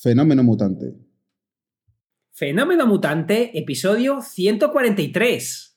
Fenómeno Mutante. Fenómeno Mutante, episodio 143.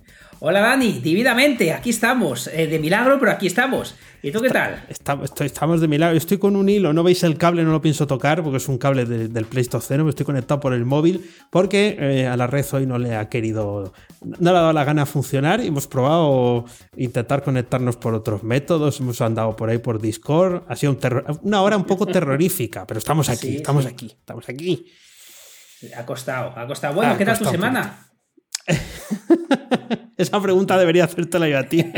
Hola Dani, dividamente, aquí estamos. Eh, de milagro, pero aquí estamos. ¿Y tú qué tal? estamos de milagro. Estoy con un hilo, no veis el cable, no lo pienso tocar porque es un cable del PlayStation me estoy conectado por el móvil porque eh, a la red hoy no le ha querido, no le ha dado la gana funcionar y hemos probado intentar conectarnos por otros métodos, hemos andado por ahí por Discord, ha sido una hora un poco terrorífica, pero estamos aquí, estamos aquí, estamos aquí. Ha costado, ha costado. Bueno, ¿qué tal tu semana? Esa pregunta debería hacértela yo a ti.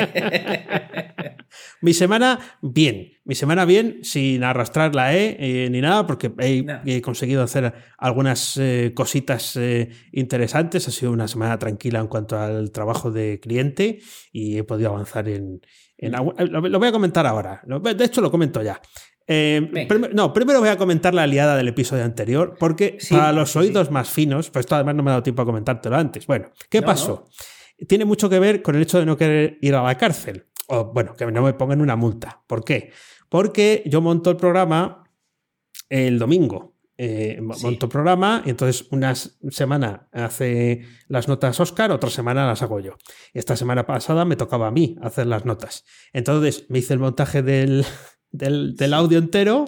Mi semana, bien. Mi semana, bien, sin arrastrar la E eh, ni nada, porque he, conseguido hacer algunas eh, cositas eh, interesantes. Ha sido una semana tranquila en cuanto al trabajo de cliente y he podido avanzar en. lo, voy a comentar ahora. De hecho, lo comento ya. No, primero voy a comentar la aliada del episodio anterior, porque para los oídos más finos, pues esto además no me ha dado tiempo a comentártelo antes. Bueno, ¿qué pasó? Tiene mucho que ver con el hecho de no querer ir a la cárcel o bueno, que no me pongan una multa. ¿Por qué? Porque yo monto el programa el domingo. Eh, monto el programa y entonces una semana hace las notas Oscar, otra semana las hago yo. Esta semana pasada me tocaba a mí hacer las notas. Entonces me hice el montaje del, del, audio entero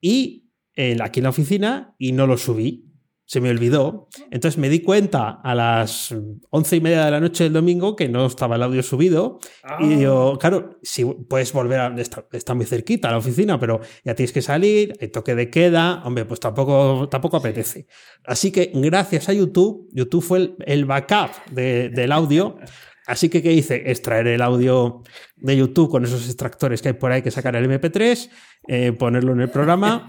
y eh, aquí en la oficina y no lo subí se me olvidó. Entonces me di cuenta a las once y media de la noche del domingo que no estaba el audio subido. Y digo, ah. claro, si puedes volver a. Está, muy cerquita la oficina, pero ya tienes que salir, el toque de queda. Hombre, pues tampoco, tampoco apetece. Así que gracias a YouTube, YouTube fue el, backup del audio. Así que, ¿qué hice? Extraer el audio de YouTube con esos extractores que hay por ahí que sacar el MP3, eh, ponerlo en el programa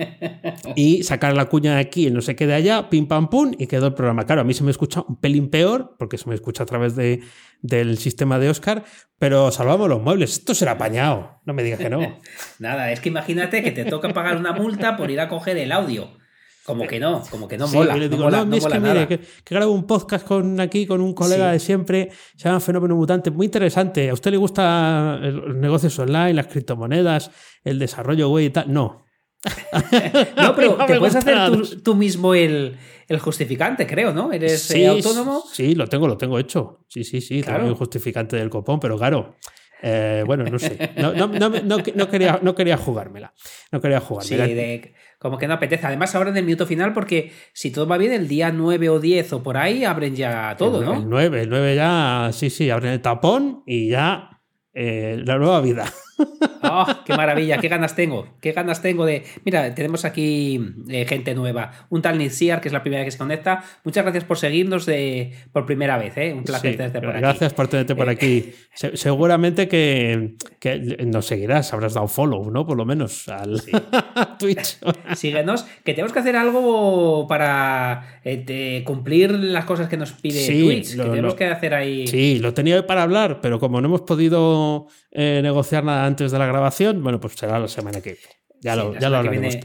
y sacar la cuña de aquí, el no sé qué de allá, pim pam pum, y quedó el programa. Claro, a mí se me escucha un pelín peor, porque se me escucha a través de, del sistema de Oscar, pero salvamos los muebles. Esto será apañado, no me digas que no. Nada, es que imagínate que te toca pagar una multa por ir a coger el audio. Como que no, como que no mola. le digo, no, es que, mire, que, grabo un podcast con aquí con un colega de siempre, se llama Fenómeno Mutante, muy interesante. ¿A usted le gusta los negocios online, las criptomonedas, el desarrollo web y tal? No. no, pero te puedes hacer tú, mismo el, justificante, creo, ¿no? ¿Eres eh, autónomo? Sí, lo tengo, lo tengo hecho. Sí, sí, sí, claro. tengo el justificante del copón, pero claro. Eh, bueno, no sé. No, quería, no quería jugármela. No quería jugármela. Sí, de, como que no apetece. Además, ahora en el minuto final, porque si todo va bien, el día 9 o 10 o por ahí abren ya todo, ¿no? El 9, el 9 ya, sí, sí, abren el tapón y ya eh, la nueva vida. ¡Oh, qué maravilla! ¡Qué ganas tengo! ¡Qué ganas tengo de...! Mira, tenemos aquí eh, gente nueva. Un tal Nitsiar, que es la primera que se conecta. Muchas gracias por seguirnos de, por primera vez, ¿eh? Un placer tenerte por aquí. Gracias por tenerte por aquí. seguramente que, nos seguirás, habrás dado follow, ¿no? Por lo menos al Twitch. Síguenos, que tenemos que hacer algo para eh, cumplir las cosas que nos pide Twitch. que tenemos que hacer ahí... Sí, lo tenía para hablar, pero como no hemos podido negociar nada antes de la grabación, bueno, pues será la semana que Ya lo, ya lo hablaremos.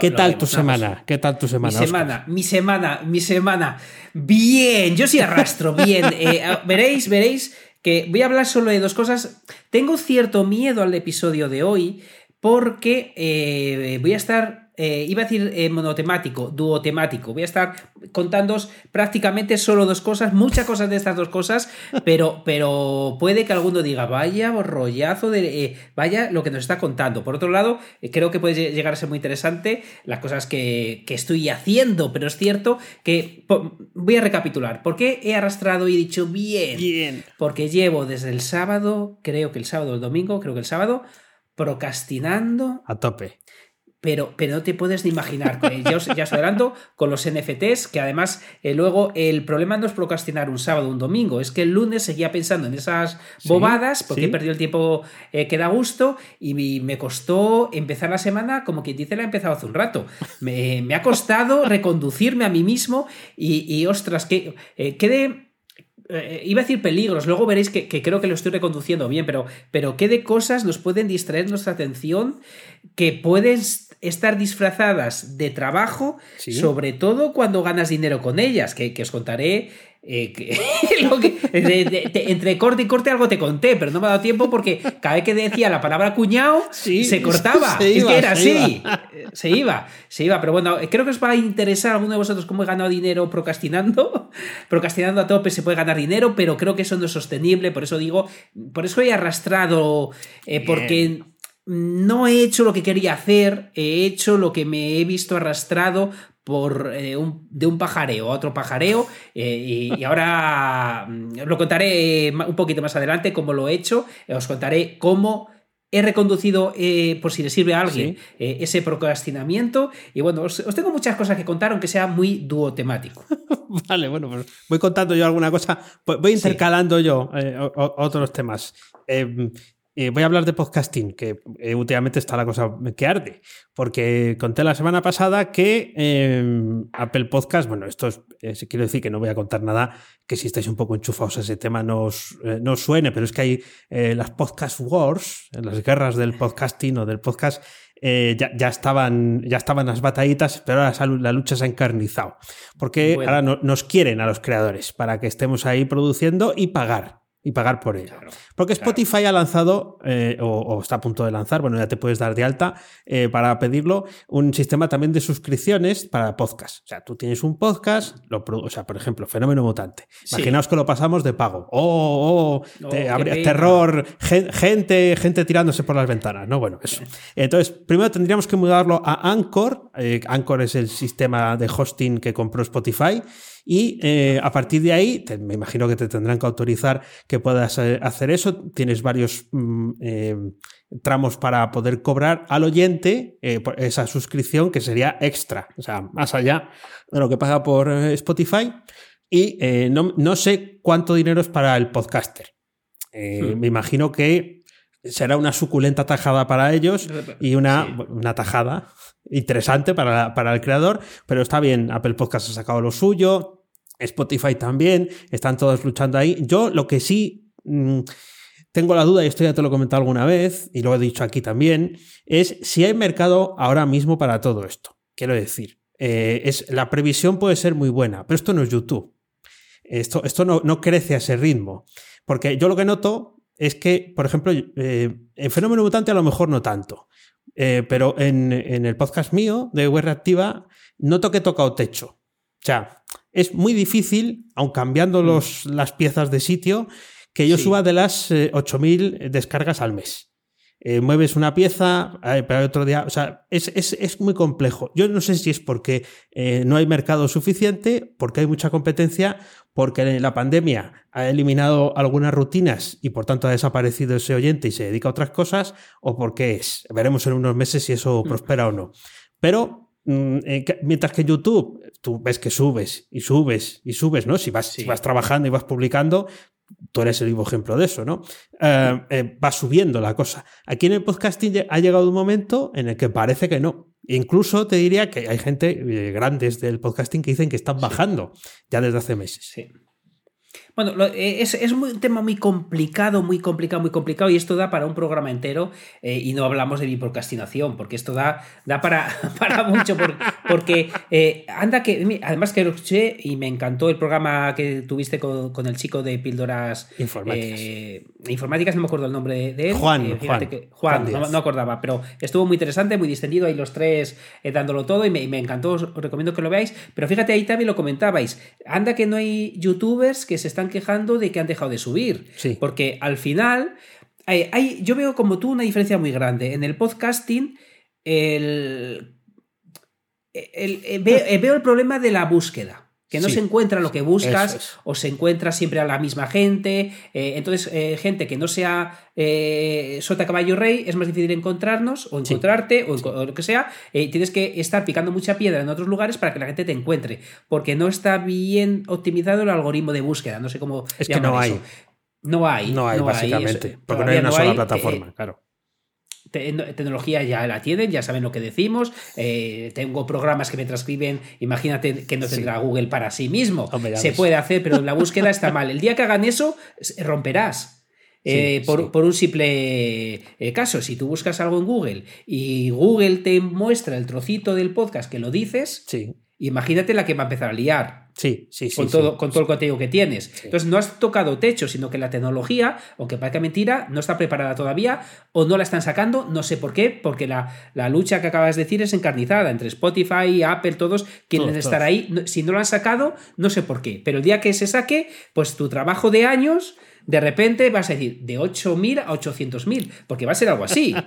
¿Qué tal tu semana? ¿Qué tal tu semana? Mi semana, mi semana, mi semana. Bien, yo sí arrastro, bien. Eh, veréis, veréis que voy a hablar solo de dos cosas. Tengo cierto miedo al episodio de hoy porque eh, voy a estar eh, iba a decir eh, monotemático, duotemático. Voy a estar contándoos prácticamente solo dos cosas, muchas cosas de estas dos cosas, pero, pero puede que alguno diga, vaya rollazo de. Eh, vaya lo que nos está contando. Por otro lado, creo que puede llegar a ser muy interesante las cosas que, que estoy haciendo, pero es cierto que. voy a recapitular. ¿Por qué he arrastrado y he dicho bien? Bien. Porque llevo desde el sábado, creo que el sábado o el domingo, creo que el sábado, procrastinando. A tope pero, pero no te puedes ni imaginar. Ya os, ya os adelanto con los NFTs, que además eh, luego el problema no es procrastinar un sábado o un domingo, es que el lunes seguía pensando en esas bobadas porque he perdido el tiempo eh, que da gusto y me costó empezar la semana como quien dice la he empezado hace un rato. Me, ha costado reconducirme a mí mismo y, ostras, que eh, quede iba a decir peligros, luego veréis que, creo que lo estoy reconduciendo bien, pero, pero qué de cosas nos pueden distraer nuestra atención que pueden estar disfrazadas de trabajo, sobre todo cuando ganas dinero con ellas, que, os contaré. Eh, entre corte y corte algo te conté, pero no me ha dado tiempo porque cada vez que decía la palabra cuñado se cortaba. Se iba, es que era así. Se iba, se iba. Pero bueno, creo que os va a interesar a alguno de vosotros cómo he ganado dinero procrastinando. Procrastinando a tope se puede ganar dinero, pero creo que eso no es sostenible. Por eso digo, por eso he arrastrado, eh, porque no he hecho lo que quería hacer, he hecho lo que me he visto arrastrado por eh, de un pajareo a otro pajareo eh, y, ahora mm, lo contaré un poquito más adelante cómo lo he hecho, os contaré cómo he reconducido, eh, por si le sirve a alguien, ese procrastinamiento. Y bueno, os, tengo muchas cosas que contar, aunque sea muy duotemático. vale, bueno, pues voy contando yo alguna cosa. Voy intercalando yo otros temas. Eh, voy a hablar de podcasting, que eh, últimamente está la cosa que arde, porque conté la semana pasada que em, Apple Podcast, bueno, esto es, eh, quiero decir que no voy a contar nada que si estáis un poco enchufados a ese tema no os, no suene, pero es que hay las podcast wars, las guerras del podcasting o del podcast, ya, estaban, ya estaban las batallitas, pero ahora la lucha se ha encarnizado, porque ahora nos quieren a los creadores para que estemos ahí produciendo y pagar y pagar por ella. Porque Spotify ha lanzado, eh, o, está a punto de lanzar, bueno, ya te puedes dar de alta eh, para pedirlo, un sistema también de suscripciones para podcast. O sea, tú tienes un podcast, lo, o sea, por ejemplo, Fenómeno Mutante. Imaginaos que lo pasamos de pago. Oh, oh, oh terror, gente, gente tirándose por las ventanas, ¿no? Bueno, eso. Entonces, primero tendríamos que mudarlo a Anchor. Eh, Anchor es el sistema de hosting que compró Spotify. Y a partir de ahí, me imagino que te tendrán que autorizar que puedas eh, hacer eso. Tienes varios mm, eh, tramos para poder cobrar al oyente esa suscripción que sería extra, o sea, más allá de lo que paga por Spotify. Y no, sé cuánto dinero es para el podcaster. Hmm. Me imagino que será una suculenta tajada para ellos y una, una tajada interesante para, para, el creador, pero está bien, Apple Podcast ha sacado lo suyo, Spotify también, están todos luchando ahí. Yo lo que sí mm, tengo la duda, y esto ya te lo he comentado alguna vez, y lo he dicho aquí también, es si hay mercado ahora mismo para todo esto. Quiero decir, eh, es, la previsión puede ser muy buena, pero esto no es YouTube. Esto, esto no, no crece a ese ritmo. Porque yo lo que noto es que, por ejemplo, eh, en Fenómeno Mutante a lo mejor no tanto, eh, pero en, en, el podcast mío de Web Reactiva noto que he tocado techo. O sea, es muy difícil, aun cambiando mm. los, las piezas de sitio, que yo suba de las 8.000 eh, descargas al mes. Eh, mueves una pieza, eh, pero otro día, o sea, es, muy complejo. Yo no sé si es porque no hay mercado suficiente, porque hay mucha competencia, porque la pandemia ha eliminado algunas rutinas y por tanto ha desaparecido ese oyente y se dedica a otras cosas, o porque es. Veremos en unos meses si eso mm. prospera o no. Pero eh, mientras que YouTube, tú ves que subes y subes y subes, ¿no? Si vas, si vas trabajando y vas publicando, tú eres el vivo ejemplo de eso, ¿no? Eh, eh, va subiendo la cosa. Aquí en el podcasting ha llegado un momento en el que parece que no. Incluso te diría que hay gente grandes del podcasting que dicen que están bajando ya desde hace meses. Sí. Bueno, eh, es, es, un tema muy complicado, muy complicado, muy complicado, y esto da para un programa entero, eh, y no hablamos de biprocrastinación, porque esto da, da para, para mucho, porque eh, anda que, además que lo escuché y me encantó el programa que tuviste con, el chico de píldoras informáticas. informáticas, no me acuerdo el nombre de él. Juan, Juan, Juan, no, acordaba, pero estuvo muy interesante, muy distendido, ahí los tres dándolo todo, y me, me encantó, os recomiendo que lo veáis, pero fíjate, ahí también lo comentabais, anda que no hay youtubers que se están quejando de que han dejado de subir. Porque al final, hay, yo veo como tú una diferencia muy grande. En el podcasting, el, eh, veo, el problema de la búsqueda. Que no se encuentra lo que buscas o se encuentra siempre a la misma gente. Eh, entonces, eh, gente que no sea sota caballo rey, es más difícil encontrarnos o encontrarte o, lo que sea. tienes que estar picando mucha piedra en otros lugares para que la gente te encuentre. Porque no está bien optimizado el algoritmo de búsqueda. No sé cómo. Es que no hay. No hay. No hay, básicamente. porque no hay una sola plataforma, claro tecnología ya la tienen, ya saben lo que decimos. Eh, tengo programas que me transcriben. Imagínate que no tendrá Google para sí mismo. Se puede hacer, pero la búsqueda está mal. El día que hagan eso, romperás. Eh, por, un simple eh, caso, si tú buscas algo en Google y Google te muestra el trocito del podcast que lo dices, imagínate la que va a empezar a liar. Sí, sí, sí. Con todo, con todo el contenido que tienes. Entonces no has tocado techo, sino que la tecnología, aunque parezca mentira, no está preparada todavía o no la están sacando, no sé por qué, porque la, la lucha que acabas de decir es encarnizada entre Spotify, Apple, todos quieren estar ahí. Si no lo han sacado, no sé por qué. Pero el día que se saque, pues tu trabajo de años de repente vas a decir de 8.000 a 800.000, porque va a ser algo así.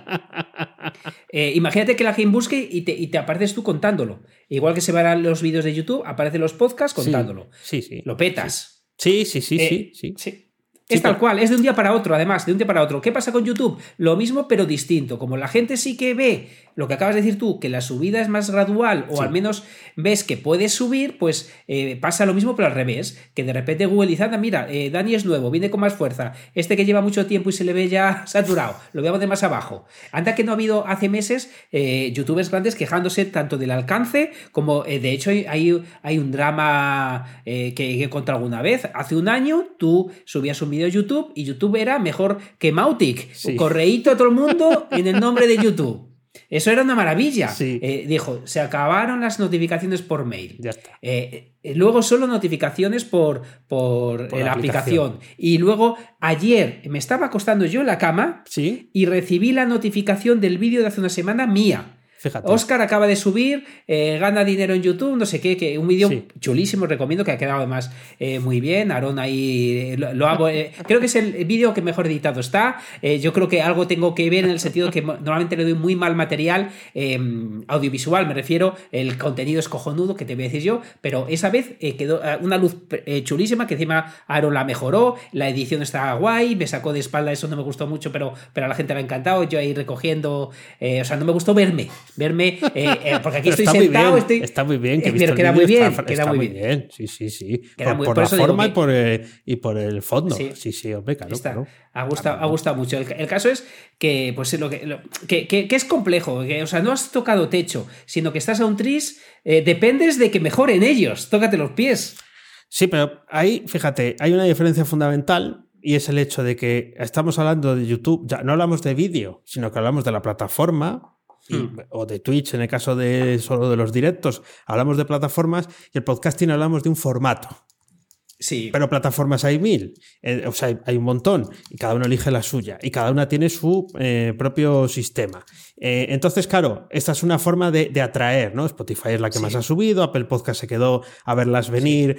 Eh, imagínate que la gente busque y te, y te, apareces tú contándolo. Igual que se van los vídeos de YouTube, aparecen los podcasts contándolo. Sí, sí. Lo petas. Sí, sí, sí, sí. sí. sí. Es tal cual, es de un día para otro, además, de un día para otro. ¿Qué pasa con YouTube? Lo mismo, pero distinto. Como la gente sí que ve lo que acabas de decir tú, que la subida es más gradual, o al menos ves que puedes subir, pues eh, pasa lo mismo, pero al revés. Que de repente Google dice, anda, mira, eh, Dani es nuevo, viene con más fuerza. Este que lleva mucho tiempo y se le ve ya saturado, lo veo de más abajo. Anda que no ha habido hace meses eh, youtubers grandes quejándose tanto del alcance como, de hecho, hay, hay un drama que, he contado alguna vez. Hace un año tú subías un vídeo YouTube y YouTube era mejor que Mautic. Correíto a todo el mundo en el nombre de YouTube. Eso era una maravilla. Eh, dijo, se acabaron las notificaciones por mail. Ya está. Eh, eh, luego solo notificaciones por, por, la aplicación. Y luego ayer me estaba acostando yo en la cama ¿Sí? y recibí la notificación del vídeo de hace una semana mía. Oscar acaba de subir, eh, gana dinero en YouTube, no sé qué, que un vídeo chulísimo, recomiendo, que ha quedado además eh, muy bien. Aaron ahí eh, lo, hago. creo que es el vídeo que mejor editado está. yo creo que algo tengo que ver en el sentido que normalmente le doy muy mal material em, audiovisual, me refiero, el contenido es cojonudo, que te voy a decir yo, pero esa vez quedó una luz chulísima que encima Aaron la mejoró, la edición está guay, me sacó de espalda, eso no me gustó mucho, pero, pero a la gente le ha encantado. Yo ahí recogiendo, o sea, no me gustó verme verme, eh, eh, porque aquí estoy sentado, estoy... Está muy bien, que eh, pero queda muy bien, queda muy bien. Sí, sí, sí. por, la forma y, por, y por el fondo. Sí, sí, sí hombre, claro. Ha, gustado, ha gustado mucho. El, caso es que, pues, lo que, que, que, es complejo, que, o sea, no has tocado techo, sino que estás a un tris, dependes de que mejoren ellos, tócate los pies. Sí, pero ahí, fíjate, hay una diferencia fundamental y es el hecho de que estamos hablando de YouTube, ya no hablamos de vídeo, sino que hablamos de la plataforma Hmm. o de Twitch en el caso de solo de los directos, hablamos de plataformas y el podcasting hablamos de un formato. Sí. Pero plataformas hay mil, eh, o sea, hay un montón y cada uno elige la suya y cada una tiene su eh, propio sistema. Eh, entonces, claro, esta es una forma de, atraer, ¿no? Spotify es la que más ha subido, Apple Podcast se quedó a verlas venir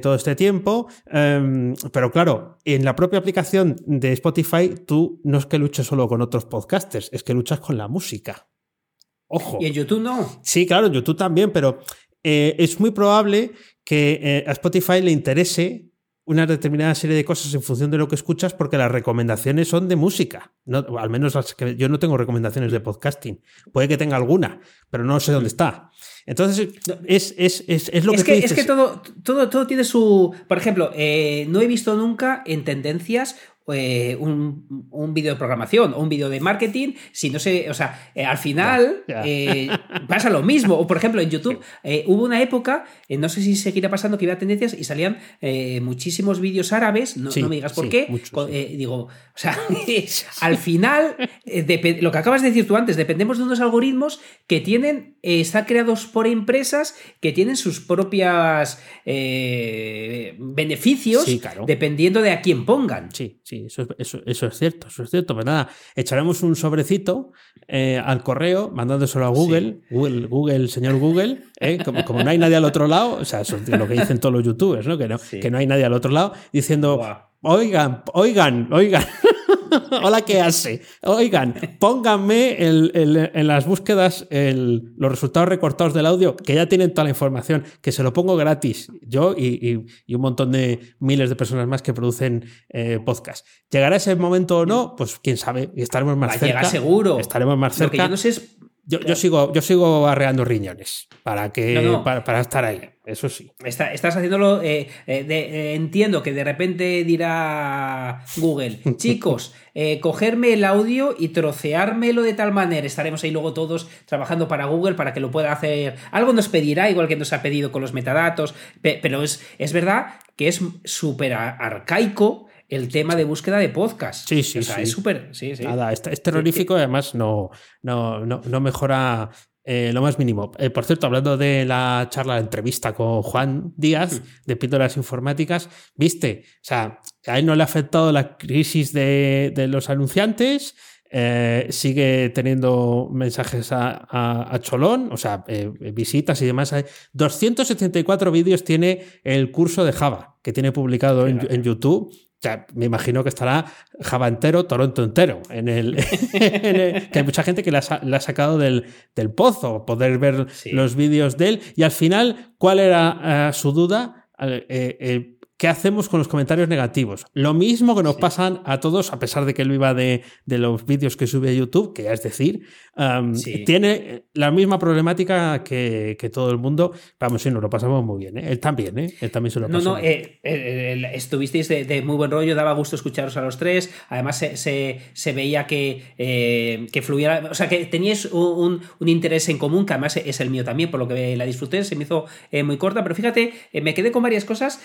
todo este tiempo, em, pero claro, en la propia aplicación de Spotify tú no es que luches solo con otros podcasters, es que luchas con la música. Ojo. ¿Y en YouTube no? Sí, claro, en YouTube también, pero eh, es muy probable que eh, a Spotify le interese una determinada serie de cosas en función de lo que escuchas porque las recomendaciones son de música. No, al menos las que yo no tengo recomendaciones de podcasting. Puede que tenga alguna, pero no sé dónde está. Entonces, es, es, es, es lo es que, Es que todo, todo, todo tiene su... Por ejemplo, eh, no he visto nunca en tendencias eh, un, un vídeo de programación o un vídeo de marketing, si no sé, o sea, eh, al final eh, pasa lo mismo. O por ejemplo, en YouTube hubo una época, no sé si seguirá pasando, que iba a tendencias y salían muchísimos vídeos árabes, no, me digas por qué. digo, o sea, al final, lo que acabas de decir tú antes, dependemos de unos algoritmos que tienen, están creados por empresas que tienen sus propias beneficios dependiendo de a quién pongan. Sí, sí eso, eso, eso, es cierto, eso es cierto. Pues nada, echaremos un sobrecito eh, al correo, mandándoselo a Google, Google, Google, señor Google, eh, como, como, no hay nadie al otro lado, o sea, eso es lo que dicen todos los youtubers, ¿no? Que no, que no hay nadie al otro lado, diciendo, oigan, oigan, oigan. Hola, ¿qué hace? Oigan, pónganme en las búsquedas los resultados recortados del audio, que ya tienen toda la información, que se lo pongo gratis, yo y, un montón de miles de personas más que producen eh, podcast. ¿Llegará ese momento o no? Pues quién sabe, y estaremos más cerca. seguro. Estaremos más cerca. Lo que yo no sé es yo, sigo, yo sigo arreando riñones para, que, Para, estar ahí, eso sí. estás haciéndolo. Eh, eh, eh, entiendo que de repente dirá Google, chicos, cogerme el audio y troceármelo de tal manera. Estaremos ahí luego todos trabajando para Google para que lo pueda hacer. Algo nos pedirá, igual que nos ha pedido con los metadatos, pero es, es verdad que es súper arcaico el tema de búsqueda de podcast. Sí, sí, o sea, Es súper. Sí, Nada, es, terrorífico y además no, no, no, mejora eh, lo más mínimo. Eh, por cierto, hablando de la charla, la entrevista con Juan Díaz de Píldoras Informáticas, viste, o sea, a él no le ha afectado la crisis de, de los anunciantes. Eh, sigue teniendo mensajes a, Cholón, o sea, visitas y demás. 274 vídeos tiene el curso de Java que tiene publicado en, YouTube me imagino que estará Java entero, Toronto entero. En el, que hay mucha gente que la, ha sacado del, pozo, poder ver los vídeos de él. Y al final, ¿cuál era eh, su duda? Eh, eh, ¿Qué hacemos con los comentarios negativos? Lo mismo que nos pasan a todos, a pesar de que él viva de, de los vídeos que sube a YouTube, que ya es decir, tiene la misma problemática que, todo el mundo. Vamos, sí, nos lo pasamos muy bien. ¿eh? Él también, ¿eh? Él también se lo pasó. No, no, eh, eh, estuvisteis de, muy buen rollo, daba gusto escucharos a los tres. Además, se, veía que, que fluía, o sea, que teníais un, interés en común, que además es el mío también, por lo que la disfruté, se me hizo muy corta, pero fíjate, me quedé con varias cosas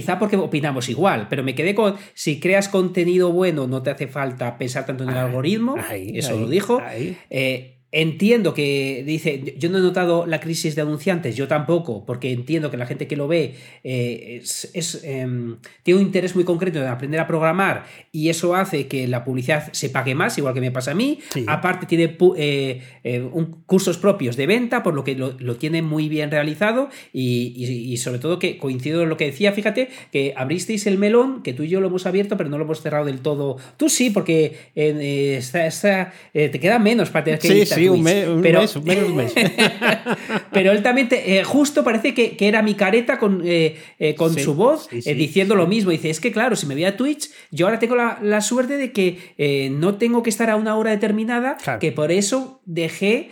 quizá porque opinamos igual, pero me quedé con, si creas contenido bueno, no te hace falta pensar tanto en el algoritmo, eso lo dijo. Eh, Entiendo que dice, yo no he notado la crisis de anunciantes, yo tampoco, porque entiendo que la gente que lo ve eh, es, em, tiene un interés muy concreto en aprender a programar y eso hace que la publicidad se pague más, igual que me pasa a mí. Aparte tiene eh, eh, un, cursos propios de venta, por lo que lo, tiene muy bien realizado y, sobre todo que coincido en lo que decía, fíjate que abristeis el melón, que tú y yo lo hemos abierto, pero no lo hemos cerrado del todo. Tú sí, porque te queda menos para tener que un, pero, mes, un mes. pero él también, eh, justo parece que, era mi careta con, eh, eh, con su voz, diciendo lo mismo. Dice, es que claro, si me voy a Twitch, yo ahora tengo la, suerte de que no tengo que estar a una hora determinada, que por eso dejé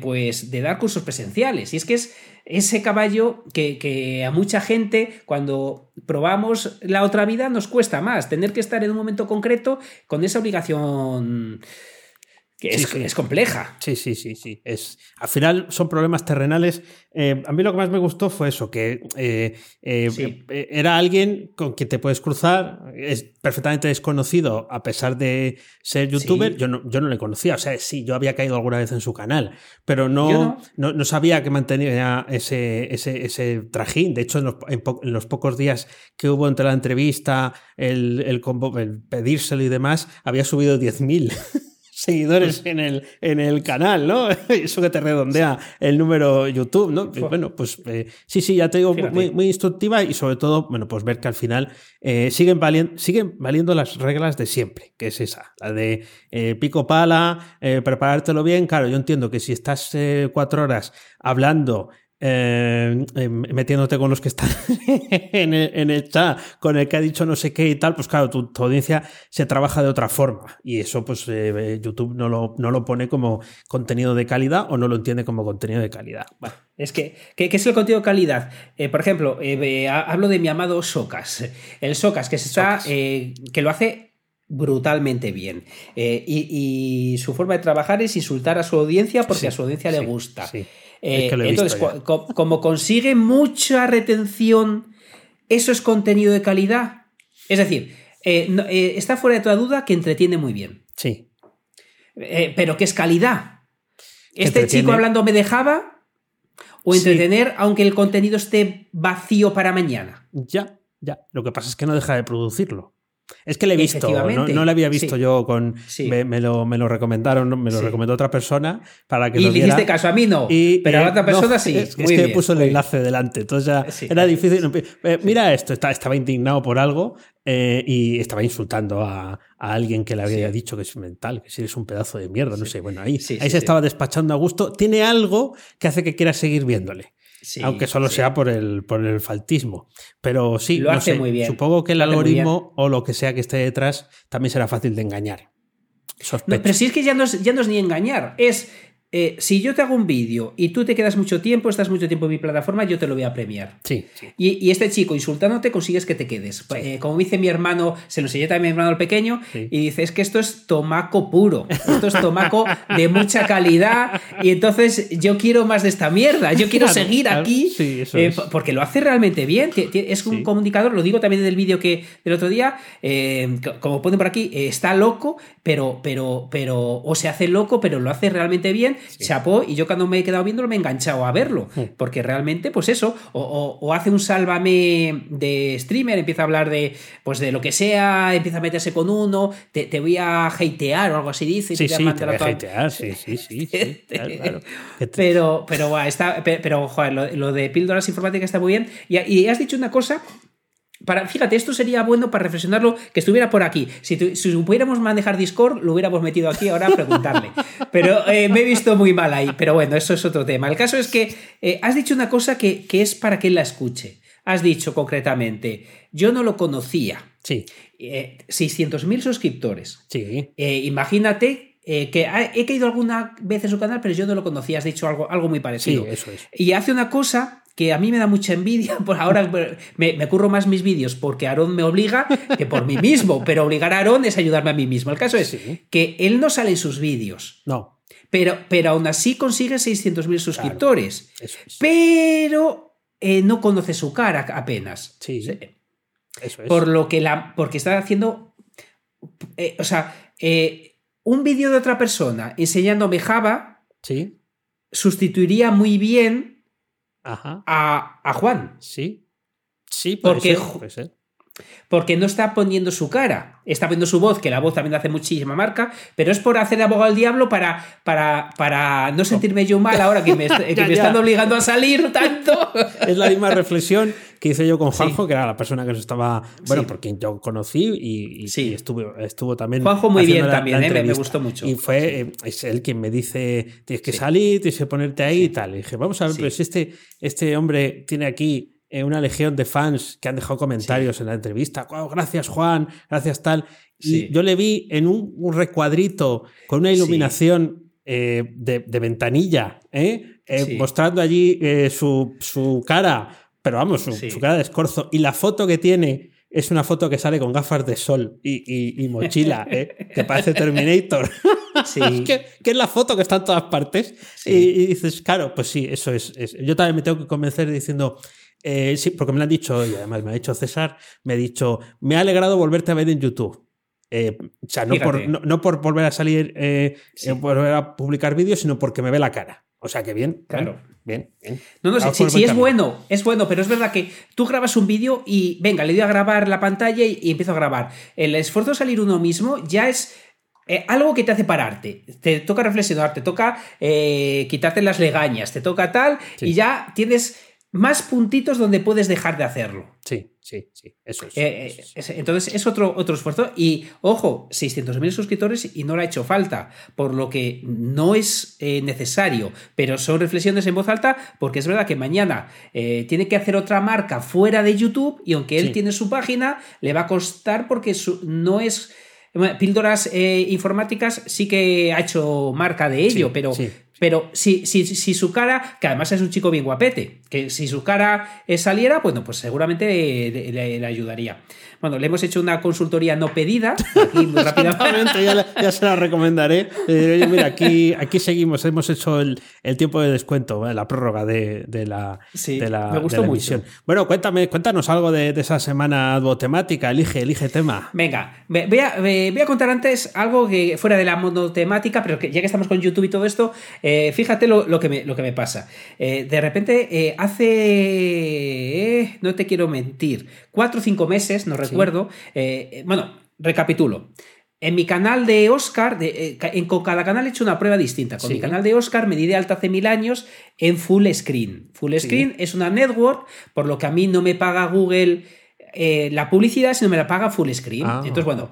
pues de dar cursos presenciales. Y es que es ese caballo que, que, a mucha gente cuando probamos la otra vida nos cuesta más, tener que estar en un momento concreto con esa obligación que es, compleja. Sí, sí, sí, sí. Es, al final son problemas terrenales. Eh, a mí lo que más me gustó fue eso, que eh, eh, era alguien con quien te puedes cruzar, es perfectamente desconocido a pesar de ser youtuber. Yo, no, yo no le conocía, o sea, sí, yo había caído alguna vez en su canal, pero no, no. sabía que mantenía ese, ese, ese trajín. De hecho, en los, en los, pocos días que hubo entre la entrevista, el, el, el pedírselo y demás, había subido 10.000. seguidores en el, en el canal, ¿no? Eso que te redondea el número YouTube, ¿no? Bueno, pues eh, sí, sí, ya te digo, muy, muy, instructiva y sobre todo, bueno, pues ver que al final eh, siguen, valiendo, siguen valiendo las reglas de siempre, que es esa, la de eh, pico pala, preparártelo bien. Claro, yo entiendo que si estás cuatro horas hablando eh, em, metiéndote con los que están en, el, chat, con el que ha dicho no sé qué y tal, pues claro, tu, audiencia se trabaja de otra forma y eso pues eh, YouTube no lo, no lo pone como contenido de calidad o no lo entiende como contenido de calidad. Es que, ¿qué, es el contenido de calidad? Eh, por ejemplo, hablo de mi amado Socas. El Socas, que se está, que lo hace brutalmente bien. Y, su forma de trabajar es insultar a su audiencia porque a su audiencia le gusta. Eh, entonces, como consigue mucha retención, ¿eso es contenido de calidad? Es decir, eh, está fuera de toda duda que entretiene muy bien. Sí. pero ¿qué es calidad? ¿Este chico hablando me dejaba? ¿O entretener aunque el contenido esté vacío para mañana? Ya, ya. Lo que pasa es que no deja de producirlo. Es que le he visto, no, lo había visto yo con. Me, lo, me, lo, recomendaron, me lo recomendó otra persona para que y lo le hiciste caso a mí no, pero a eh, otra persona sí. Es, que puso el enlace delante, entonces ya era difícil. Eh, mira esto, estaba indignado por algo eh, y estaba insultando a, alguien que le había dicho que es mental, que si eres un pedazo de mierda, no sé. Bueno, ahí, ahí se estaba despachando a gusto. Tiene algo que hace que quiera seguir viéndole aunque solo sea por el, por el faltismo. Pero sí, lo hace muy bien. Supongo que el algoritmo o lo que sea que esté detrás también será fácil de engañar. pero si es que ya no ya no es ni engañar, es eh, si yo te hago un vídeo y tú te quedas mucho tiempo, estás mucho tiempo en mi plataforma, yo te lo voy a premiar. Sí. Y, este chico insultándote consigues que te quedes. Eh, como dice mi hermano, se lo enseñé también a mi hermano el pequeño, y dice, es que esto es tomaco puro, esto es tomaco de mucha calidad, y entonces yo quiero más de esta mierda, yo quiero seguir aquí, eh, porque lo hace realmente bien, es un comunicador, lo digo también del vídeo que del otro día, como ponen por aquí, está loco, pero, pero, pero, o se hace loco, pero lo hace realmente bien chapó, y yo cuando me he quedado viéndolo me he enganchado a verlo, porque realmente, pues eso, o, hace un sálvame de streamer, empieza a hablar de, pues de lo que sea, empieza a meterse con uno, te, voy a hatear o algo así dice. Sí, sí, te voy a hatear, sí, sí, sí. Pero, pero, está, pero, joder, lo, de píldoras informáticas está muy bien. Y, y has dicho una cosa fíjate, esto sería bueno para reflexionarlo que estuviera por aquí. Si, pudiéramos manejar Discord, lo hubiéramos metido aquí ahora a preguntarle. Pero eh, me he visto muy mal ahí. Pero bueno, eso es otro tema. El caso es que eh, has dicho una cosa que, es para que él la escuche. Has dicho concretamente, yo no lo conocía. Sí. Eh, 600.000 suscriptores. Sí. Eh, imagínate que he caído alguna vez en su canal, pero yo no lo conocía. Has dicho algo, algo muy parecido. Sí, eso es. Y hace una cosa que a mí me da mucha envidia, por ahora me, me curro más mis vídeos porque Aarón me obliga que por mí mismo, pero obligar a Aarón es ayudarme a mí mismo. El caso es que él no sale en sus vídeos. No. Pero, pero aún así consigue 600.000 suscriptores. Pero eh, no conoce su cara apenas. Sí. Eso es. Por lo que la. Porque está haciendo. Eh, o sea, eh, un vídeo de otra persona enseñándome Java. Sí. Sustituiría muy bien Ajá. A, Juan. Sí. Sí, porque, porque no está poniendo su cara, está poniendo su voz, que la voz también hace muchísima marca, pero es por hacer abogado al diablo para, para, para no sentirme yo mal ahora que me, están obligando a salir tanto. es la misma reflexión que hice yo con Juanjo, que era la persona que nos estaba, bueno, por quien yo conocí y, estuvo, estuvo también. Juanjo muy bien también, ¿eh? me gustó mucho. Y fue, eh, es él quien me dice, tienes que salir, tienes que ponerte ahí y tal. Y dije, vamos a ver, pues este, este hombre tiene aquí eh, una legión de fans que han dejado comentarios en la entrevista. gracias, Juan, gracias, tal. Y yo le vi en un, recuadrito con una iluminación de, ventanilla, mostrando allí su, su, cara pero vamos, su, cara de escorzo. Y la foto que tiene es una foto que sale con gafas de sol y, mochila, ¿eh? que parece Terminator. Sí. que, es la foto que está en todas partes. Y, dices, claro, pues sí, eso es, Yo también me tengo que convencer diciendo. Eh, sí, porque me lo han dicho, y además me ha dicho César, me ha dicho, me ha alegrado volverte a ver en YouTube. Eh, o sea, no por, no, por, volver a salir, volver a publicar vídeos, sino porque me ve la cara. O sea que bien, claro. Bien, bien. No, no, sí, es bueno, es bueno, pero es verdad que tú grabas un vídeo y venga, le doy a grabar la pantalla y, empiezo a grabar. El esfuerzo de salir uno mismo ya es eh, algo que te hace pararte. Te toca reflexionar, te toca eh, quitarte las legañas, te toca tal, y ya tienes más puntitos donde puedes dejar de hacerlo. Sí, sí, sí, eso es. Eh, entonces es otro, otro esfuerzo. Y ojo, 600.000 suscriptores y no le ha hecho falta, por lo que no es eh, necesario, pero son reflexiones en voz alta, porque es verdad que mañana eh, tiene que hacer otra marca fuera de YouTube y aunque él tiene su página, le va a costar porque no es... Píldoras informáticas sí que ha hecho marca de ello, pero, Pero si, si, si, su cara, que además es un chico bien guapete, que si su cara saliera, bueno, pues seguramente le ayudaría. Bueno, le hemos hecho una consultoría no pedida, aquí muy rápidamente. ya, se la recomendaré. Eh, mira, aquí, aquí seguimos, hemos hecho el, tiempo de descuento, la prórroga de, la, de la, me gustó mucho. Bueno, cuéntame, cuéntanos algo de, esa semana temática, elige, elige tema. Venga, voy a, voy a, contar antes algo que fuera de la monotemática, pero que ya que estamos con YouTube y todo esto, eh, fíjate lo, que me, lo que me pasa. de repente, hace, no te quiero mentir, cuatro o cinco meses, nos recuerdo. Eh, bueno, recapitulo. En mi canal de Oscar, de, eh, con cada canal he hecho una prueba distinta. Con mi canal de Oscar me di de alta hace mil años en Full Screen. Full Screen es una network, por lo que a mí no me paga Google eh, la publicidad, sino me la paga Full Screen. Ah. Entonces, bueno,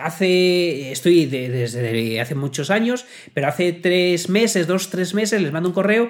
hace. Estoy desde hace muchos años, pero hace tres meses, dos, tres meses, les mando un correo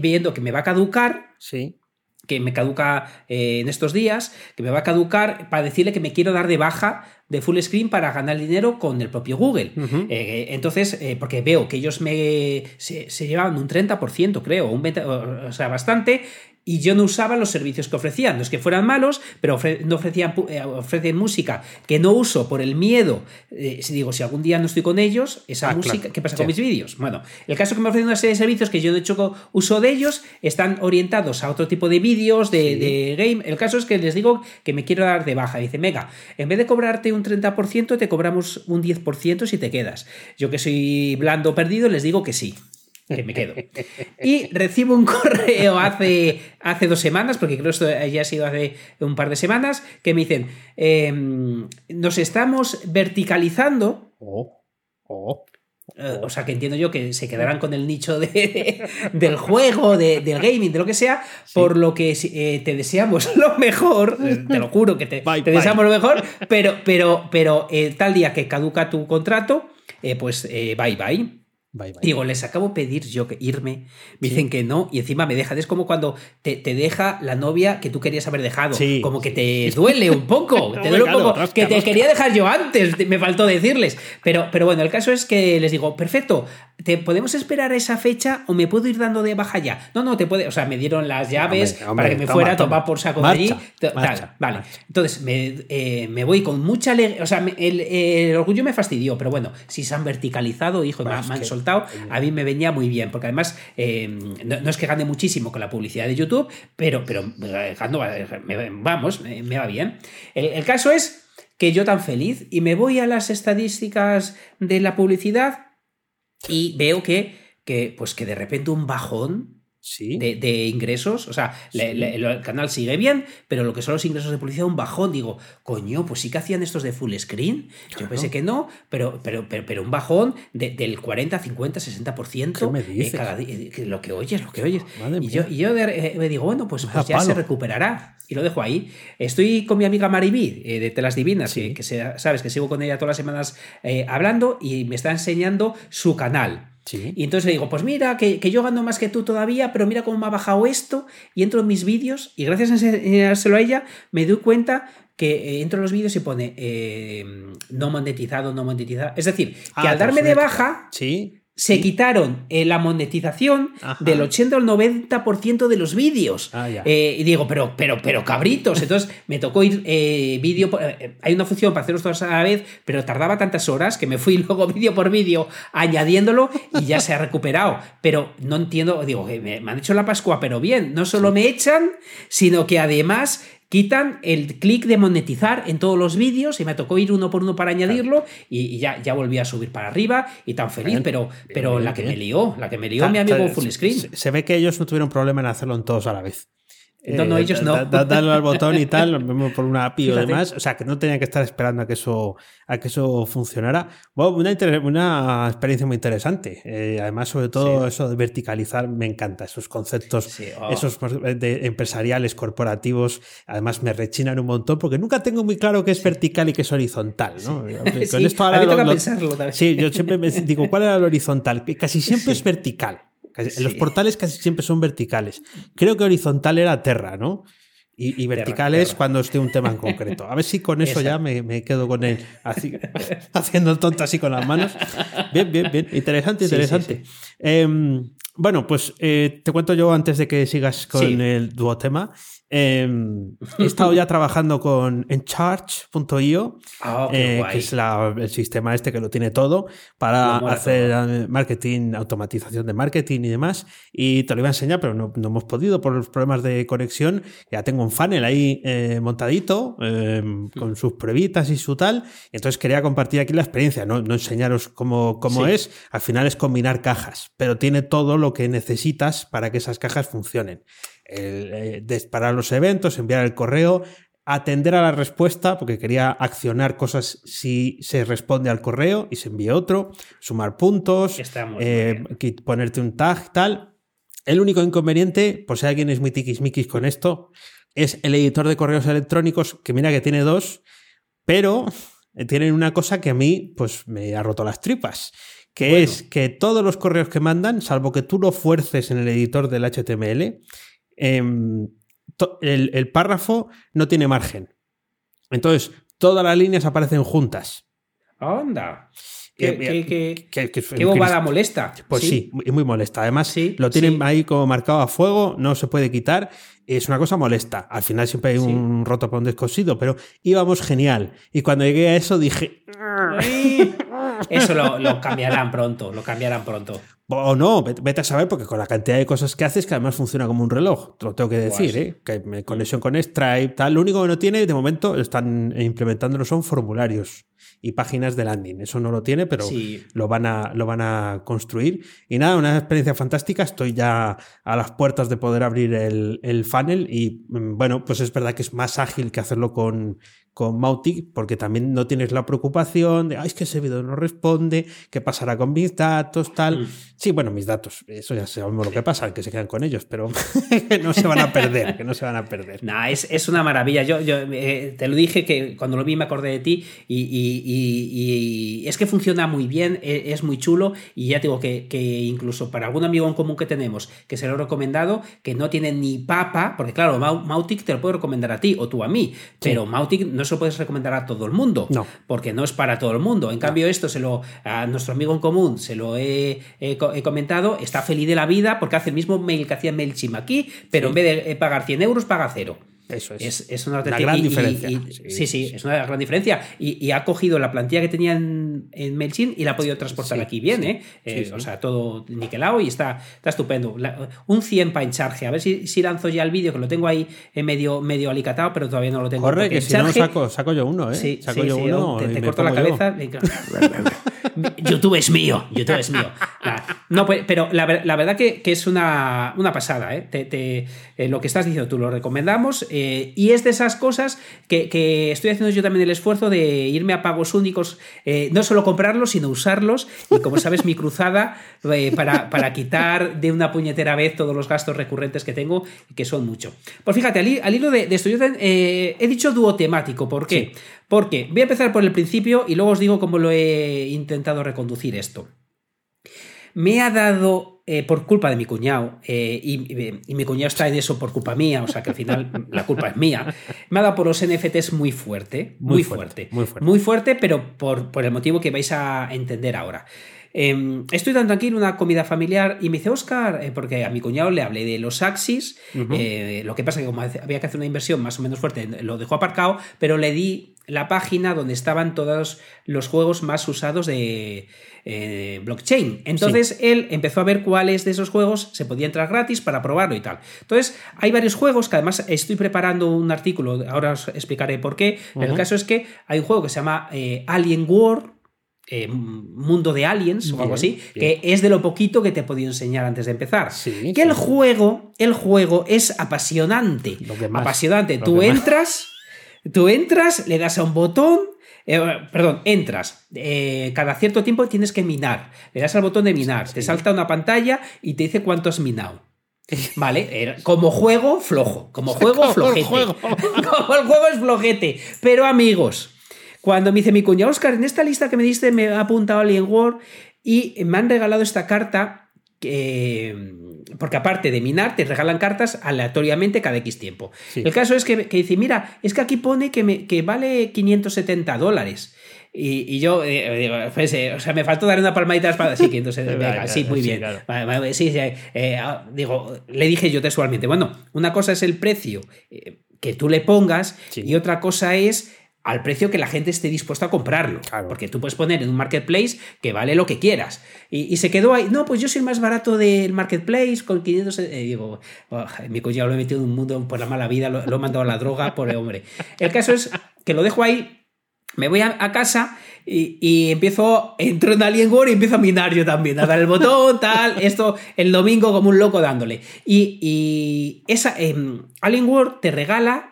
viendo que me va a caducar. Sí que me caduca eh, en estos días, que me va a caducar para decirle que me quiero dar de baja de full screen para ganar dinero con el propio Google. Eh, entonces, eh, porque veo que ellos me se, llevaban un 30%, creo, un o sea, bastante, y yo no usaba los servicios que ofrecían. No es que fueran malos, pero no ofrecían, eh, ofrecen música que no uso por el miedo. Eh, si digo, si algún día no estoy con ellos, esa ah, música, ¿qué pasa con mis vídeos? Bueno, el caso que me ofrecen una serie de servicios que yo de hecho uso de ellos, están orientados a otro tipo de vídeos, de, game. El caso es que les digo que me quiero dar de baja. Dice, mega, en vez de cobrarte un 30%, te cobramos un 10% si te quedas. Yo que soy blando perdido, les digo que sí que me quedo. Y recibo un correo hace, hace dos semanas, porque creo que esto ya ha sido hace un par de semanas, que me dicen, em, nos estamos verticalizando. Oh, oh, eh, o sea, que entiendo yo que se quedarán con el nicho de, del juego, del gaming, de lo que sea, por lo que eh, te deseamos lo mejor, te lo juro que te, deseamos lo mejor, pero, pero, pero eh, tal día que caduca tu contrato, pues bye bye. Digo, les acabo de pedir yo que irme. Me dicen que no y encima me dejan. Es como cuando te, deja la novia que tú querías haber dejado. Como que te duele un poco. te duele un poco. Que te quería dejar yo antes, me faltó decirles. Pero, pero bueno, el caso es que les digo, perfecto, ¿te podemos esperar a esa fecha o me puedo ir dando de baja ya? No, no, te puede. O sea, me dieron las llaves para que me fuera a tomar por saco de allí. vale. Entonces, eh, me, voy con mucha alegría. O sea, el, orgullo me fastidió, pero bueno, si se han verticalizado, hijo, me, han soltado a mí me venía muy bien, porque además eh, no, es que gane muchísimo con la publicidad de YouTube, pero, pero eh, vamos, me, va bien. El, caso es que yo tan feliz y me voy a las estadísticas de la publicidad y veo que, que, pues que de repente un bajón de, ingresos. O sea, el canal sigue bien, pero lo que son los ingresos de publicidad, un bajón. Digo, coño, pues sí que hacían estos de full screen. Yo pensé que no, pero, pero, pero, un bajón del 40, 50, 60%. ¿Qué me dices? cada lo que oyes, lo que oyes. y yo, y yo eh, me digo, bueno, pues, pues ya se recuperará. Y lo dejo ahí. Estoy con mi amiga Maribí eh, de Telas Divinas, que, sabes que sigo con ella todas las semanas eh, hablando y me está enseñando su canal. Y entonces le digo, pues mira, que, yo gano más que tú todavía, pero mira cómo me ha bajado esto, y entro en mis vídeos, y gracias a enseñárselo a ella, me doy cuenta que eh, entro en los vídeos y pone eh, no monetizado, no monetizado. Es decir, que ah, al darme de baja, sí se quitaron eh, la monetización del 80 al 90% de los vídeos. Ah, eh, y digo, pero, pero, pero cabritos. Entonces me tocó ir eh, vídeo. hay una función para hacerlos todos a la vez, pero tardaba tantas horas que me fui luego vídeo por vídeo añadiéndolo y ya se ha recuperado. Pero no entiendo, digo, me, han hecho la Pascua, pero bien, no solo me echan, sino que además quitan el clic de monetizar en todos los vídeos y me tocó ir uno por uno para añadirlo y, ya, ya volví a subir para arriba y tan feliz, pero, pero la que me lió, la que me lió mi amigo Full Screen. Se ve que ellos no tuvieron problema en hacerlo en todos a la vez. No, no, ellos no. Darle al botón y tal, vemos por una API o demás. O sea, que no tenían que estar esperando a que eso, a que eso funcionara. Bueno, una, una experiencia muy interesante. Eh, además, sobre todo eso de verticalizar, me encanta. Esos conceptos, oh. esos de empresariales, corporativos, además me rechinan un montón porque nunca tengo muy claro qué es vertical y qué es horizontal. ¿no? Con esto ahora pensarlo, Sí, yo siempre me digo, ¿cuál era el horizontal? Casi siempre es vertical. Los portales casi siempre son verticales. Creo que horizontal era Terra, ¿no? Y, verticales cuando esté un tema en concreto. A ver si con eso ya me, quedo con él haciendo el tonto así con las manos. Bien, bien, bien. Interesante, interesante. Em, bueno, pues eh, te cuento yo antes de que sigas con el duotema. Em, he estado ya trabajando con Encharge.io, oh, eh, que es el sistema este que lo tiene todo para hacer eh, marketing, automatización de marketing y demás. Y te lo iba a enseñar, pero no, hemos podido por los problemas de conexión. Ya tengo un funnel ahí eh, montadito em, con sus pruebitas y su tal. Entonces quería compartir aquí la experiencia, no, enseñaros cómo, cómo es. Al final es combinar cajas, pero tiene todo lo que necesitas para que esas cajas funcionen. El, eh, disparar los eventos, enviar el correo, atender a la respuesta, porque quería accionar cosas si se responde al correo y se envía otro, sumar puntos, eh, ponerte un tag, tal. El único inconveniente, por si alguien es muy tiquismiquis con esto, es el editor de correos electrónicos, que mira que tiene dos, pero tienen una cosa que a mí pues me ha roto las tripas, que es que todos los correos que mandan, salvo que tú lo fuerces en el editor del HTML, Em, el, párrafo no tiene margen. Entonces, todas las líneas aparecen juntas. ¡Onda! ¿Qué, qué, bobada molesta? Pues sí, muy, molesta. Además, lo tienen ahí como marcado a fuego, no se puede quitar. Es una cosa molesta. Al final siempre hay un roto para un descosido, pero íbamos genial. Y cuando llegué a eso dije. Eso lo, cambiarán pronto, lo cambiarán pronto. O no, vete a saber, porque con la cantidad de cosas que haces, que además funciona como un reloj, te lo tengo que decir, ¿eh? que conexión con Stripe, tal. Lo único que no tiene, de momento, están implementándolo son formularios y páginas de landing. Eso no lo tiene, pero lo, van a, lo van a construir. Y nada, una experiencia fantástica. Estoy ya a las puertas de poder abrir el, el funnel y mm, bueno, pues es verdad que es más ágil que hacerlo con, con Mautic, porque también no tienes la preocupación de, ay, es que ese video no responde, qué pasará con mis datos, tal. Mm. Sí, bueno, mis datos, eso ya sabemos lo que pasa, que se quedan con ellos, pero que no se van a perder, que no se van a perder. Nah, es, es una maravilla. Yo, yo eh, te lo dije que cuando lo vi me acordé de ti y, y, y, es que funciona muy bien, e, es, muy chulo y ya digo que, que, incluso para algún amigo en común que tenemos que se lo he recomendado, que no tiene ni papa, porque claro, Mautic te lo puedo recomendar a ti o tú a mí, pero Mautic no no se lo puedes recomendar a todo el mundo, no. porque no es para todo el mundo. En cambio, esto se lo a nuestro amigo en común se lo he, comentado, está feliz de la vida porque hace el mismo mail que hacía MailChimp aquí, pero en vez de pagar 100 euros, paga cero. Eso es. Es, una, gran diferencia. sí, sí, es una gran diferencia. Y, ha cogido la plantilla que tenía en, en MailChimp y la ha podido transportar aquí bien, ¿eh? eh o sea, todo niquelado y está, está estupendo. un 100 para encharge. A ver si, si lanzo ya el vídeo, que lo tengo ahí en medio, medio alicatado, pero todavía no lo tengo. Corre, que si no saco, saco yo uno, ¿eh? Sí, saco yo uno. Te, corto la cabeza. YouTube es mío, YouTube es mío. No, pues, pero la, verdad que, es una, una pasada, ¿eh? Te, eh, lo que estás diciendo tú lo recomendamos. Eh, y es de esas cosas que, estoy haciendo yo también el esfuerzo de irme a pagos únicos, eh, no solo comprarlos, sino usarlos. Y como sabes, mi cruzada para, quitar de una puñetera vez todos los gastos recurrentes que tengo, que son mucho. Pues fíjate, al, hilo de, esto, yo he dicho duotemático. ¿Por qué? Porque voy a empezar por el principio y luego os digo cómo lo he intentado reconducir esto. Me ha dado eh, por culpa de mi cuñado, eh, y, mi cuñado está en eso por culpa mía, o sea que al final la culpa es mía, me ha dado por los NFTs muy fuerte, muy, fuerte, muy fuerte, muy fuerte, pero por, por, el motivo que vais a entender ahora. Em, estoy dando aquí una comida familiar y me dice, Oscar, eh, porque a mi cuñado le hablé de los Axis, lo que pasa es que como había que hacer una inversión más o menos fuerte, lo dejó aparcado, pero le di la página donde estaban todos los juegos más usados de eh, blockchain. Entonces él empezó a ver cuáles de esos juegos se podía entrar gratis para probarlo y tal. Entonces hay varios juegos que además estoy preparando un artículo, ahora os explicaré por qué. el caso es que hay un juego que se llama eh, Alien World. Eh, mundo de aliens o algo así, que es de lo poquito que te he podido enseñar antes de empezar. que el juego, el juego es apasionante. apasionante. Tú entras, Tú entras, le das a un botón, eh, perdón, entras. Eh, cada cierto tiempo tienes que minar. Le das al botón de minar, te salta una pantalla y te dice cuánto has minado. Vale, como juego, flojo. Como juego, flojete. como el juego es flojete. Pero amigos, cuando me dice mi cuña, Oscar, en esta lista que me diste me ha apuntado Alien World y me han regalado esta carta porque aparte de minar, te regalan cartas aleatoriamente cada X tiempo. El caso es que, dice, mira, es que aquí pone que, me, que vale 570 dólares. Y, yo, eh, pues, eh, o sea, me faltó dar una palmadita a la espalda. Sí, 570, sí, muy bien. Sí, eh, ah, digo, le dije yo textualmente, bueno, una cosa es el precio que tú le pongas y otra cosa es al precio que la gente esté dispuesta a comprarlo. Porque tú puedes poner en un marketplace que vale lo que quieras. Y, se quedó ahí, no, pues yo soy el más barato del marketplace con 500... Eh, digo, oh, mi cuñado lo he metido en un mundo por la mala vida, lo, he mandado a la droga, por el hombre. El caso es que lo dejo ahí, me voy a, casa y, empiezo, entro en Alienware y empiezo a minar yo también, a dar el botón, tal, esto el domingo como un loco dándole. Y, y esa, eh, Alienware te regala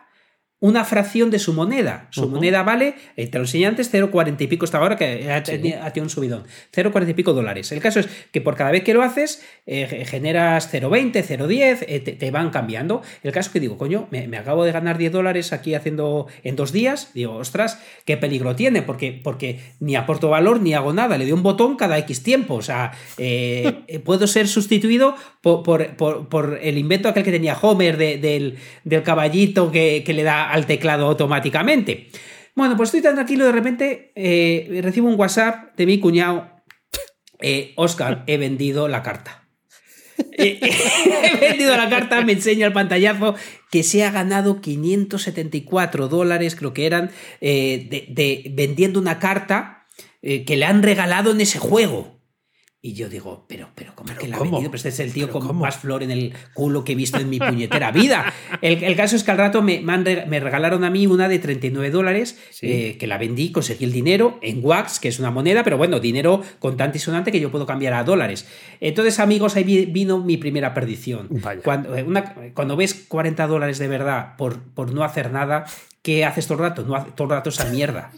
una fracción de su moneda. Su moneda vale, eh, te lo enseñé antes, 0,40 y pico estaba ahora, que ha, tenido un subidón. 0,40 y pico dólares. El caso es que por cada vez que lo haces, eh, generas 0,20, 0,10, eh, te, van cambiando. El caso es que digo, coño, me, acabo de ganar 10 dólares aquí haciendo en dos días. Digo, ostras, qué peligro tiene, porque, porque ni aporto valor ni hago nada. Le doy un botón cada X tiempo. O sea, puedo ser sustituido por, el invento aquel que tenía Homer del, caballito que, que le da al teclado automáticamente. Bueno, pues estoy tan tranquilo, de repente eh, recibo un WhatsApp de mi cuñado. Eh, Oscar, he vendido la carta. Eh, he vendido la carta, me enseña el pantallazo que se ha ganado 574 dólares, creo que eran, de, vendiendo una carta que le han regalado en ese juego. Y yo digo, pero, pero, ¿cómo que la ha vendido? Pero este es el tío con más flor en el culo que he visto en mi puñetera vida. El, caso es que al rato me, me, regalaron a mí una de 39 dólares, eh, que la vendí, conseguí el dinero en wax, que es una moneda, pero bueno, dinero contante y sonante que yo puedo cambiar a dólares. Entonces, amigos, ahí vino mi primera perdición. Cuando, eh, cuando ves 40 dólares de verdad por, por no hacer nada, ¿qué haces todo el rato? No todo el rato esa mierda.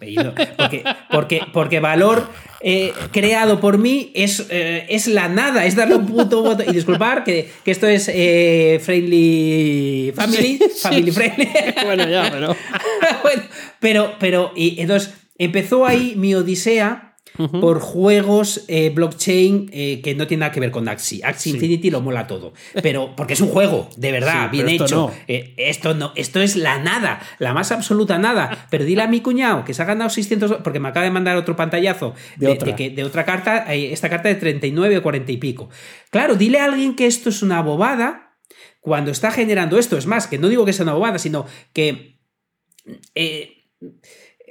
Porque, porque, porque valor eh, creado por mí es, eh, es la nada, es darle un puto voto. Y disculpar que, que esto es eh, friendly family, family friendly. bueno, ya, pero. bueno, pero, pero, y entonces empezó ahí mi odisea por juegos eh, blockchain eh, que no tienen nada que ver con Axie. Axie Infinity lo mola todo. Pero porque es un juego, de verdad, bien hecho. Eh, esto no, esto es la nada, la más absoluta nada. Pero dile a mi cuñado que se ha ganado 600, porque me acaba de mandar otro pantallazo de, otra. que, de otra carta, esta carta de 39 o 40 y pico. Claro, dile a alguien que esto es una bobada cuando está generando esto. Es más, que no digo que sea una bobada, sino que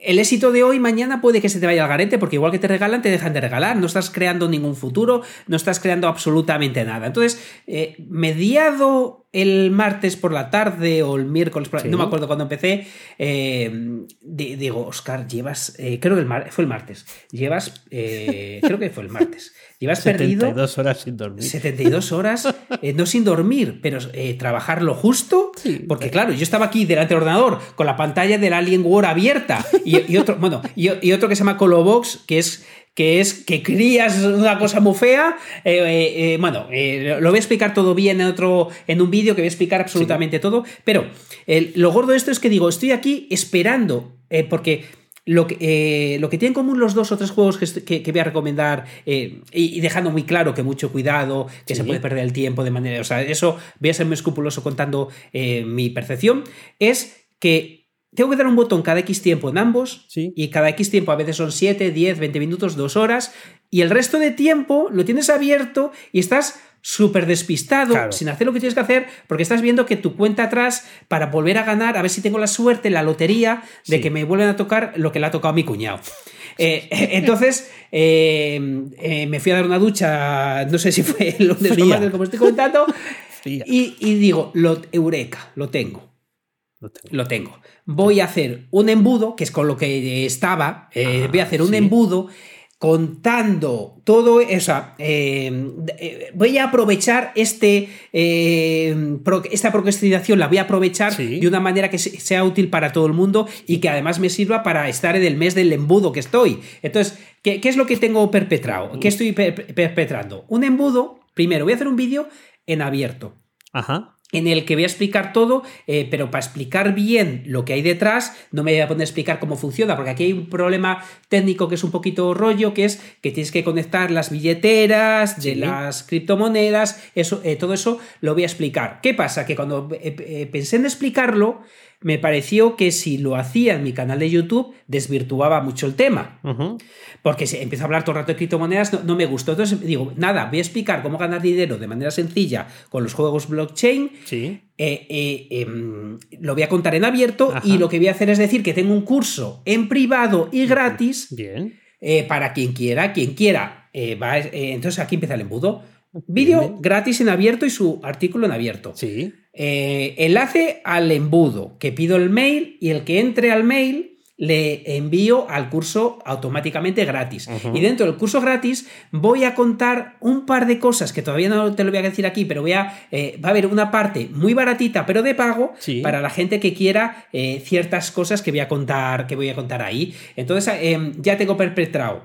el éxito de hoy mañana puede que se te vaya al garete porque igual que te regalan te dejan de regalar, no estás creando ningún futuro, no estás creando absolutamente nada. Entonces, eh, mediado el martes por la tarde o el miércoles, por la... no me acuerdo cuando empecé, eh, digo, Oscar, llevas, eh, creo que el fue el martes, llevas, creo que fue el martes, llevas 72 perdido... horas sin dormir. 72 horas, no sin dormir, pero trabajar lo justo, porque claro, yo estaba aquí delante del ordenador con la pantalla del Alien War abierta y, otro, bueno, y, otro que se llama Colobox, que es que es que crías una cosa muy fea. Eh, eh, eh, bueno, lo voy a explicar todo bien en otro, en un vídeo que voy a explicar absolutamente todo. Pero lo gordo de esto es que digo, estoy aquí esperando, porque lo que, lo que tienen en común los dos o tres juegos que, voy a recomendar, y, dejando muy claro que mucho cuidado, que se puede perder el tiempo de manera. O sea, eso voy a ser muy escrupuloso contando mi percepción, es que tengo que dar un botón cada X tiempo en ambos. Y cada X tiempo a veces son 7, 10, 20 minutos, 2 horas. Y el resto de tiempo lo tienes abierto y estás súper despistado, sin hacer lo que tienes que hacer, porque estás viendo que tu cuenta atrás para volver a ganar, a ver si tengo la suerte, la lotería de que me vuelvan a tocar lo que le ha tocado a mi cuñado. Eh, entonces, eh, eh, me fui a dar una ducha, no sé si fue el lunes o martes, como estoy comentando, y, y, digo, lo, eureka, lo tengo. Lo tengo. Voy a hacer un embudo, que es con lo que estaba. Eh, voy a hacer un embudo contando todo eso. Eh, eh, voy a aprovechar este, esta procrastinación, la voy a aprovechar de una manera que sea útil para todo el mundo y que además me sirva para estar en el mes del embudo que estoy. Entonces, ¿qué, es lo que tengo perpetrado? ¿Qué estoy perpetrando? Un embudo, primero, voy a hacer un vídeo en abierto. Ajá en el que voy a explicar todo, eh, pero para explicar bien lo que hay detrás, no me voy a poner a explicar cómo funciona, porque aquí hay un problema técnico que es un poquito rollo, que es que tienes que conectar las billeteras de las criptomonedas, eso, eh, todo eso lo voy a explicar. ¿Qué pasa? Que cuando eh, pensé en explicarlo, me pareció que si lo hacía en mi canal de YouTube, desvirtuaba mucho el tema. Porque si empiezo a hablar todo el rato de criptomonedas, no, me gustó. Entonces digo, nada, voy a explicar cómo ganar dinero de manera sencilla con los juegos blockchain. Sí. Eh, eh, em, lo voy a contar en abierto y lo que voy a hacer es decir que tengo un curso en privado y gratis. Bien. Eh, para quien quiera, quien quiera. entonces aquí empieza el embudo. Vídeo gratis en abierto y su artículo en abierto. Sí. Eh, enlace al embudo, que pido el mail y el que entre al mail le envío al curso automáticamente gratis. Y dentro del curso gratis voy a contar un par de cosas que todavía no te lo voy a decir aquí, pero voy a, eh, va a haber una parte muy baratita, pero de pago, para la gente que quiera eh, ciertas cosas que voy a contar, que voy a contar ahí. Entonces ya tengo perpetrado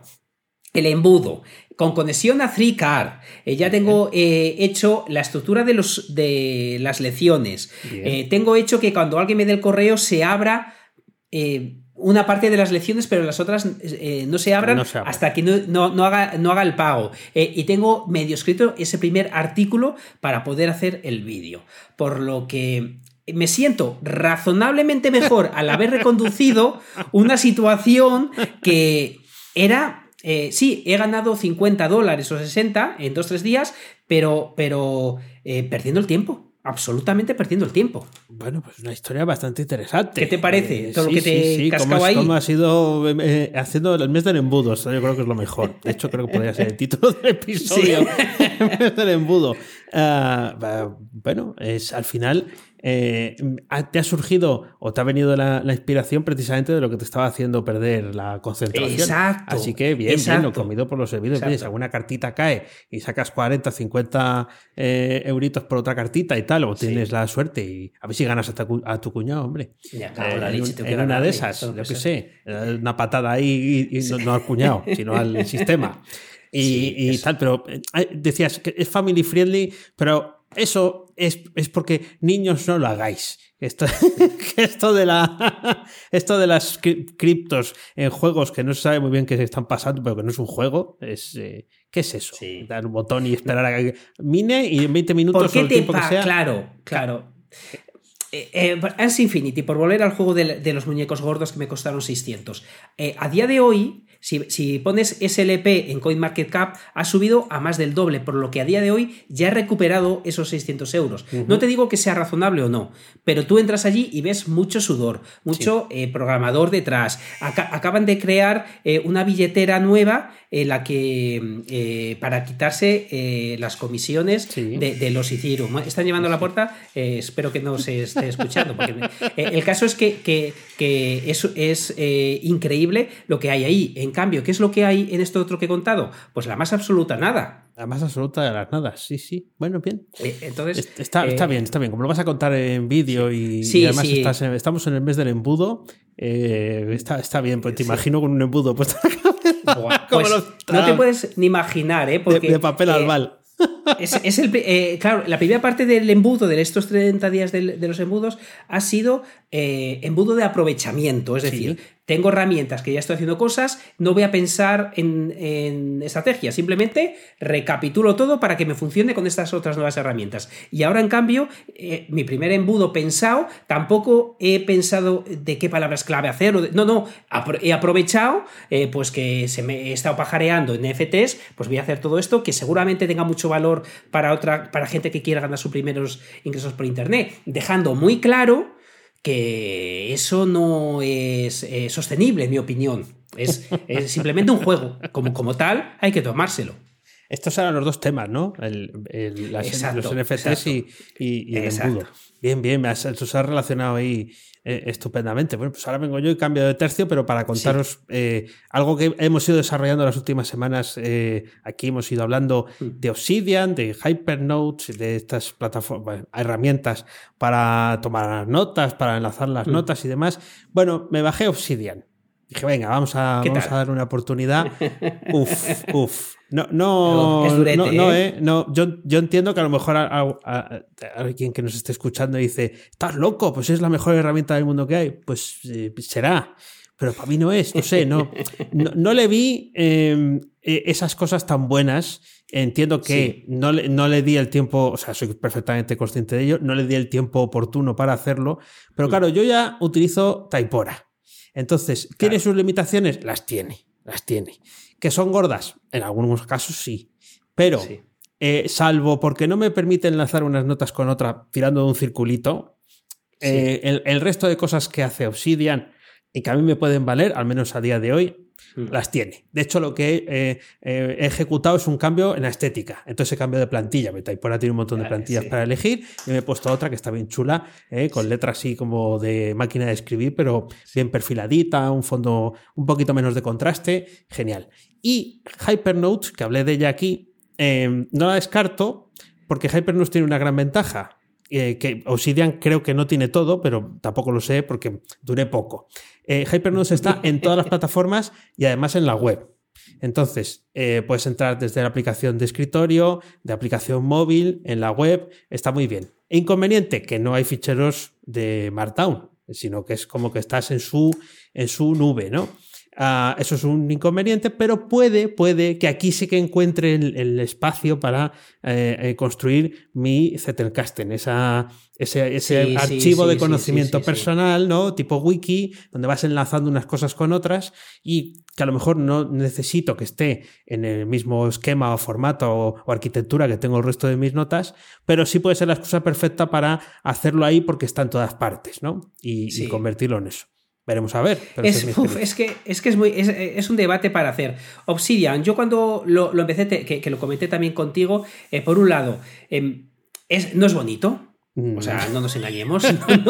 el embudo, con conexión a 3CAR. Eh, ya tengo eh, hecho la estructura de, los, de las lecciones. Eh, tengo hecho que cuando alguien me dé el correo se abra una parte de las lecciones, pero las otras no se abran hasta que no, haga, no haga el pago. y tengo medio escrito ese primer artículo para poder hacer el vídeo. Por lo que me siento razonablemente mejor al haber reconducido una situación que era eh, sí, he ganado 50 dólares o 60 en 2-3 días, pero, pero eh, perdiendo el tiempo. Absolutamente perdiendo el tiempo. Bueno, pues una historia bastante interesante. ¿Qué te parece? Eh, Todo lo que te sí, cómo, ahí. Cómo has ido haciendo el mes del embudo. Yo creo que es lo mejor. De hecho, creo que podría ser el título del episodio. el mes del embudo. Ah, bueno, es al final eh, te ha surgido o te ha venido la, inspiración precisamente de lo que te estaba haciendo perder la concentración. Exacto. Así que bien, bien, lo comido por los servicios. Si alguna cartita cae y sacas 40, 50 eh, euritos por otra cartita y tal, o tienes la suerte y a ver si ganas a tu, cuñado, hombre. en, una de esas, yo qué sé, una patada ahí y, no, al cuñado, sino al sistema. Y, tal, pero eh, decías que es family friendly, pero eso es, porque niños no lo hagáis. Esto, esto, de la, esto de las criptos en juegos que no se sabe muy bien qué se están pasando, pero que no es un juego, es eh, ¿qué es eso? Dar un botón y esperar a que mine y en 20 minutos ¿Por qué Claro, claro. Eh, eh Infinity, por volver al juego de, los muñecos gordos que me costaron 600. Eh, a día de hoy, si, pones SLP en CoinMarketCap, ha subido a más del doble, por lo que a día de hoy ya he recuperado esos 600 euros. No te digo que sea razonable o no, pero tú entras allí y ves mucho sudor, mucho eh, programador detrás. acaban de crear eh, una billetera nueva en la que eh, para quitarse las comisiones de, los Ethereum. Están llevando a la puerta, espero que no se esté escuchando. el caso es que, que, que es, es increíble lo que hay ahí. En cambio, ¿qué es lo que hay en esto otro que he contado? Pues la más absoluta nada. La más absoluta de las nada, sí, sí. Bueno, bien. Eh, entonces. Está, está, eh, bien, está bien. Como lo vas a contar en vídeo y, además estamos en el mes del embudo, eh, está, está bien, pues te imagino con un embudo puesto pues no te puedes ni imaginar, ¿eh? Porque, de, papel albal. Es, el, claro, la primera parte del embudo, de estos 30 días de, los embudos, ha sido embudo de aprovechamiento. Es decir, tengo herramientas que ya estoy haciendo cosas, no voy a pensar en, en estrategia, simplemente recapitulo todo para que me funcione con estas otras nuevas herramientas. Y ahora, en cambio, eh, mi primer embudo pensado, tampoco he pensado de qué palabras clave hacer, no, no, he aprovechado, eh, pues que se me he estado pajareando en NFTs, pues voy a hacer todo esto que seguramente tenga mucho valor para otra, para gente que quiera ganar sus primeros ingresos por internet, dejando muy claro que eso no es eh, sostenible, en mi opinión. Es, simplemente un juego. Como, como tal, hay que tomárselo. Estos eran los dos temas, ¿no? El, los NFTs y, el embudo. Bien, bien, me has, has relacionado ahí eh, estupendamente. Bueno, pues ahora vengo yo y cambio de tercio, pero para contaros eh, algo que hemos ido desarrollando las últimas semanas. Eh, aquí hemos ido hablando mm. de Obsidian, de Hypernotes, de estas plataformas, herramientas para tomar notas, para enlazar las mm. notas y demás. Bueno, me bajé Obsidian. Dije, venga, vamos a, vamos a dar una oportunidad. Uf, uf. No, no, no, no, ¿eh? ¿eh? no yo, yo, entiendo que a lo mejor a, alguien que nos esté escuchando dice, estás loco, pues es la mejor herramienta del mundo que hay. Pues eh, será, pero para mí no es, no sé, no, no, le vi em, e, esas cosas tan buenas. Entiendo que no, le, no le di el tiempo, o sea, soy perfectamente consciente de ello, no le di el tiempo oportuno para hacerlo, pero mm. claro, yo ya utilizo Taipora. Entonces, ¿tiene sus limitaciones? Las tiene, las tiene. ¿Que son gordas? En algunos casos sí. Pero, eh, salvo porque no me permite enlazar unas notas con otra tirando de un circulito, eh, el, resto de cosas que hace Obsidian y que a mí me pueden valer, al menos a día de hoy, Las tiene. De hecho, lo que eh, eh, he ejecutado es un cambio en la estética. Entonces he cambiado de plantilla. ahora tiene un montón de plantillas para elegir y me he puesto otra que está bien chula, eh, con letras así como de máquina de escribir, pero bien perfiladita, un fondo un poquito menos de contraste. Genial. Y Hypernote, que hablé de ella aquí, no la descarto porque Hypernote tiene una gran ventaja. Que Obsidian creo que no tiene todo, pero tampoco lo sé porque duré poco. Eh, Hypernodes está en todas las plataformas y además en la web. Entonces, eh, puedes entrar desde la aplicación de escritorio, de aplicación móvil, en la web, está muy bien. Inconveniente, que no hay ficheros de Markdown, sino que es como que estás en su, en su nube, ¿no? Ah, eso es un inconveniente, pero puede, puede que aquí sí que encuentre el, espacio para eh, eh, construir mi Zettelkasten, esa, ese, archivo de conocimiento personal, ¿no? Tipo wiki, donde vas enlazando unas cosas con otras y que a lo mejor no necesito que esté en el mismo esquema o formato o, arquitectura que tengo el resto de mis notas, pero sí puede ser la excusa perfecta para hacerlo ahí porque está en todas partes, ¿no? y convertirlo en eso. Veremos a ver. Es, que, es que es muy es, un debate para hacer. Obsidian, yo cuando lo, empecé, que, lo comenté también contigo, eh, por un lado, es, no es bonito, o sea, no nos engañemos,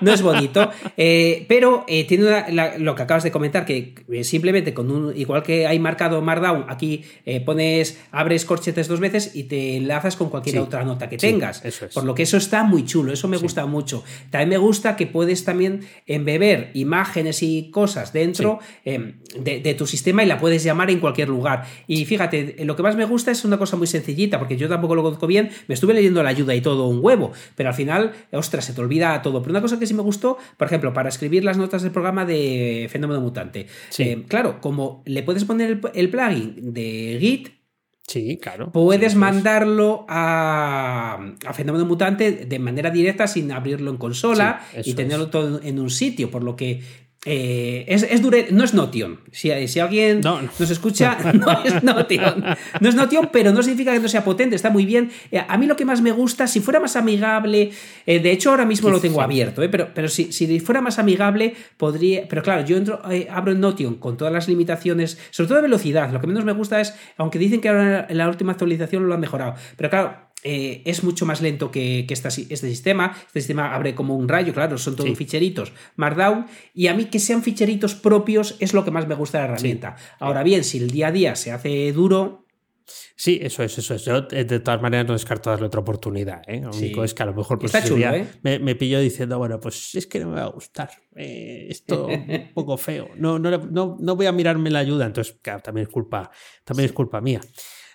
no, es, bonito, eh, pero eh, tiene lo que acabas de comentar, que eh, simplemente con un, igual que hay marcado Markdown, aquí pones, abres corchetes dos veces y te enlazas con cualquier otra nota que tengas. Por lo que eso está muy chulo, eso me gusta mucho. También me gusta que puedes también embeber imágenes y cosas dentro em, de, tu sistema y la puedes llamar en cualquier lugar. Y fíjate, lo que más me gusta es una cosa muy sencillita, porque yo tampoco lo conozco bien, me estuve leyendo la ayuda y todo un huevo, pero al final, ostras, se te olvida todo. Pero una cosa que sí me gustó, por ejemplo, para escribir las notas del programa de Fenómeno Mutante. Eh, claro, como le puedes poner el, plugin de Git, Sí, claro. Puedes mandarlo a, a, Fenómeno Mutante de manera directa sin abrirlo en consola y tenerlo todo en un sitio, por lo que eh, es, es no es Notion. Si, si alguien nos escucha, no es Notion. No es Notion, pero no significa que no sea potente, está muy bien. Eh, a mí lo que más me gusta, si fuera más amigable, eh, de hecho ahora mismo lo tengo abierto, pero, pero si, si, fuera más amigable, podría. Pero claro, yo entro, abro en Notion con todas las limitaciones, sobre todo de velocidad. Lo que menos me gusta es, aunque dicen que ahora en la última actualización lo han mejorado, pero claro, eh, es mucho más lento que, este sistema. Este sistema abre como un rayo, claro, son todos ficheritos Markdown. Y a mí que sean ficheritos propios es lo que más me gusta de la herramienta. Ahora bien, si el día a día se hace duro, Sí, eso es, eso es. Yo de todas maneras no descarto darle otra oportunidad. ¿eh? Lo único es que a lo mejor pues, ¿eh? me, me pilló diciendo, bueno, pues es que no me va a gustar. esto un poco feo. No, no, no, voy a mirarme la ayuda. Entonces, claro, también es culpa, también es culpa mía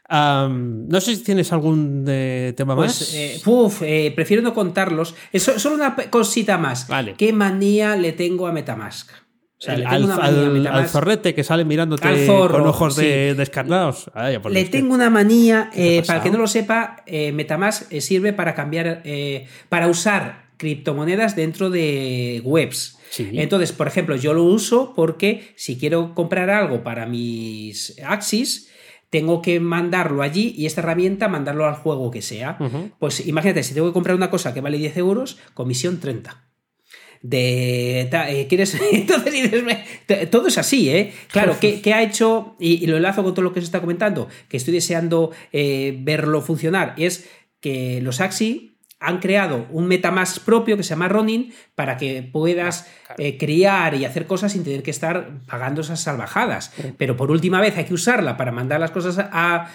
no sé si tienes algún eh, tema pues, más. Eh, eh, prefiero no contarlos. solo una cosita más. Vale. ¿Qué manía le tengo a Metamask? al, zorrete que sale mirándote con ojos de, descarnados. Ah, le tengo una manía, para el que no lo sepa, Metamask sirve para cambiar, para usar criptomonedas dentro de webs. Entonces, por ejemplo, yo lo uso porque si quiero comprar algo para mis Axis, tengo que mandarlo allí y esta herramienta mandarlo al juego que sea. Pues imagínate, si tengo que comprar una cosa que vale 10 euros, comisión 30 de eh, quieres entonces todo es así eh claro ¿qué, ha hecho y, lo enlazo con todo lo que se está comentando que estoy deseando eh, verlo funcionar. Es que los Axi han creado un MetaMask propio que se llama Ronin para que puedas ah, eh, criar y hacer cosas sin tener que estar pagando esas salvajadas. Pero por última vez hay que usarla para mandar las cosas a,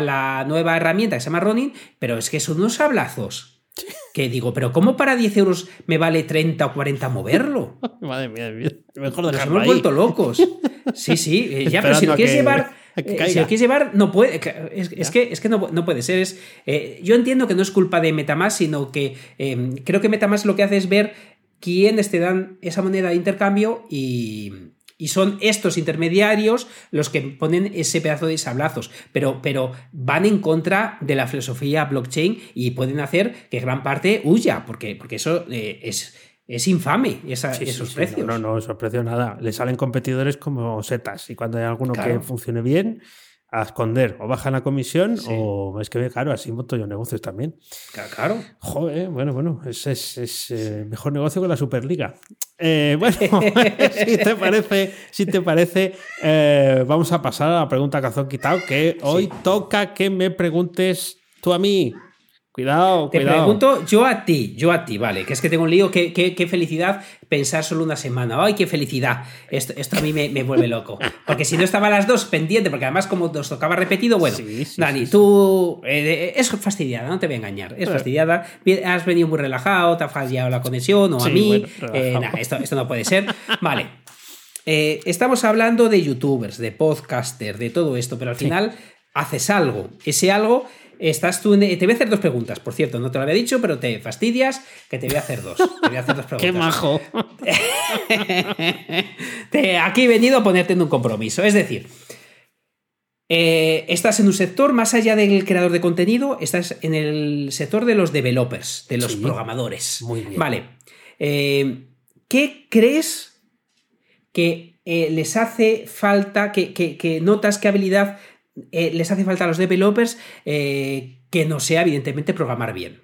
la nueva herramienta que se llama Ronin, pero es que son unos hablazos. Que digo, pero ¿cómo para 10 euros me vale 30 o 40 moverlo? Madre mía, mejor Nos hemos ahí. vuelto locos. Sí, sí, eh, ya, pero si lo a quieres que- llevar. que eh, caiga. si lo quieres llevar, no puede. Es, es que, es que no, no puede ser. Es, eh, yo entiendo que no es culpa de Metamask, sino que eh, creo que Metamask lo que hace es ver quiénes te dan esa moneda de intercambio y, y son estos intermediarios los que ponen ese pedazo de sablazos, pero, pero van en contra de la filosofía blockchain y pueden hacer que gran parte huya, porque, porque eso eh, es, es infame, esa- Sí, sí, esos sí, precios. No, no, no, esos precios nada. Le salen competidores como setas. Y cuando hay alguno Claro. que funcione bien, a esconder. O bajan la comisión Sí. o es que, claro, así monto yo negocios también. Claro. Joder, bueno, bueno, es, es, es, eh, mejor negocio que la Superliga. Eh, bueno, si te parece, si te parece eh, vamos a pasar a la pregunta cazón quitado, que hoy toca que me preguntes tú a mí. Cuidado, Te cuidado. pregunto yo a ti, yo a ti, vale, que es que tengo un lío, qué, qué- qué felicidad pensar solo una semana. ¡Ay, qué felicidad! Esto, esto a mí me, me vuelve loco. Porque si no estaba las dos pendiente, porque además como nos tocaba repetido, bueno, Sí, sí, Dani, sí, tú eh, es fastidiada, no te voy a engañar, es Eh. fastidiada. Has venido muy relajado, te ha fallado la conexión o a mí. bueno, Eh, nah, esto, esto no puede ser. Vale. Eh, estamos hablando de youtubers, de podcasters, de todo esto, pero al final haces algo. Ese algo, estás tú. en- te voy a hacer dos preguntas, por cierto, no te lo había dicho, pero te fastidias que te voy a hacer dos. Te voy a hacer dos preguntas. Qué majo. Te- aquí he venido a ponerte en un compromiso. Es decir, eh, estás en un sector más allá del creador de contenido, estás en el sector de los developers, de los Sí. programadores. Muy bien. Vale. Eh, ¿Qué crees que eh, les hace falta, que, que- que notas qué habilidad eh, les hace falta a los developers eh, que no sea, evidentemente, programar bien?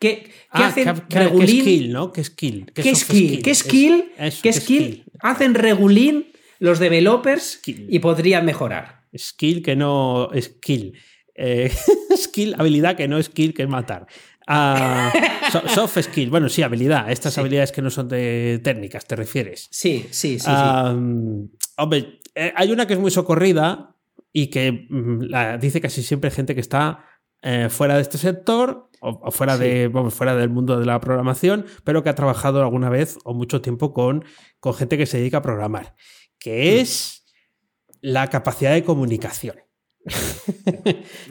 ¿Qué, qué Ah, hacen ¿qué, qué- skill, ¿no? ¿Qué skill? ¿Qué skill? ¿Qué Es- skill? ¿Qué skill hacen regulín los developers Skill. y podrían mejorar? Skill que no skill. Eh, skill, habilidad que no skill, que es matar. Ah, so- soft skill, bueno, sí, habilidad. Estas Sí. habilidades que no son de técnicas, ¿te refieres? Sí, sí, sí. sí. Hombre, hay una que es muy socorrida y que mm, la dice casi siempre gente que está eh, fuera de este sector o, o fuera, Sí. de, vamos, fuera del mundo de la programación, pero que ha trabajado alguna vez o mucho tiempo con, con gente que se dedica a programar, que Mm. es la capacidad de comunicación.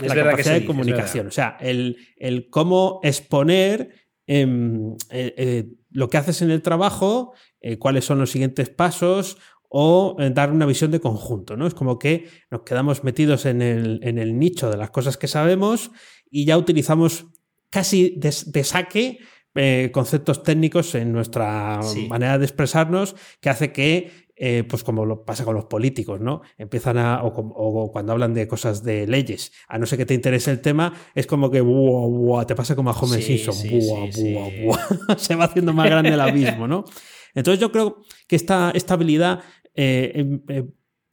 la que capacidad de comunicación. O sea, el, el cómo exponer em, eh, eh, lo que haces en el trabajo, cuáles son los siguientes pasos o eh, dar una visión de conjunto, ¿no? Es como que nos quedamos metidos en el, en el nicho de las cosas que sabemos y ya utilizamos casi de, de saque eh, conceptos técnicos en nuestra Sí. manera de expresarnos que hace que eh, pues como lo pasa con los políticos, ¿no? Empiezan a, o, cuando hablan de cosas de leyes, a no ser que te interese el tema, es como que buah, buah, te pasa como a Homer Sí, Simpson, sí, buah, sí, buah, sí. buah. se va haciendo más grande el abismo, ¿no? Entonces yo creo que esta, esta habilidad, eh, em, eh,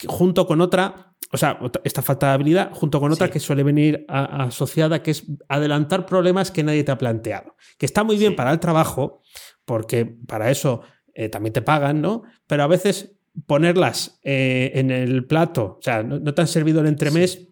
junto con otra, o sea, esta falta de habilidad, junto con otra Sí. que suele venir a- asociada, que es adelantar problemas que nadie te ha planteado. Que está muy bien Sí. para el trabajo, porque para eso eh, también te pagan, ¿no? Pero a veces ponerlas en el plato, o sea, no, no te han servido el entremés.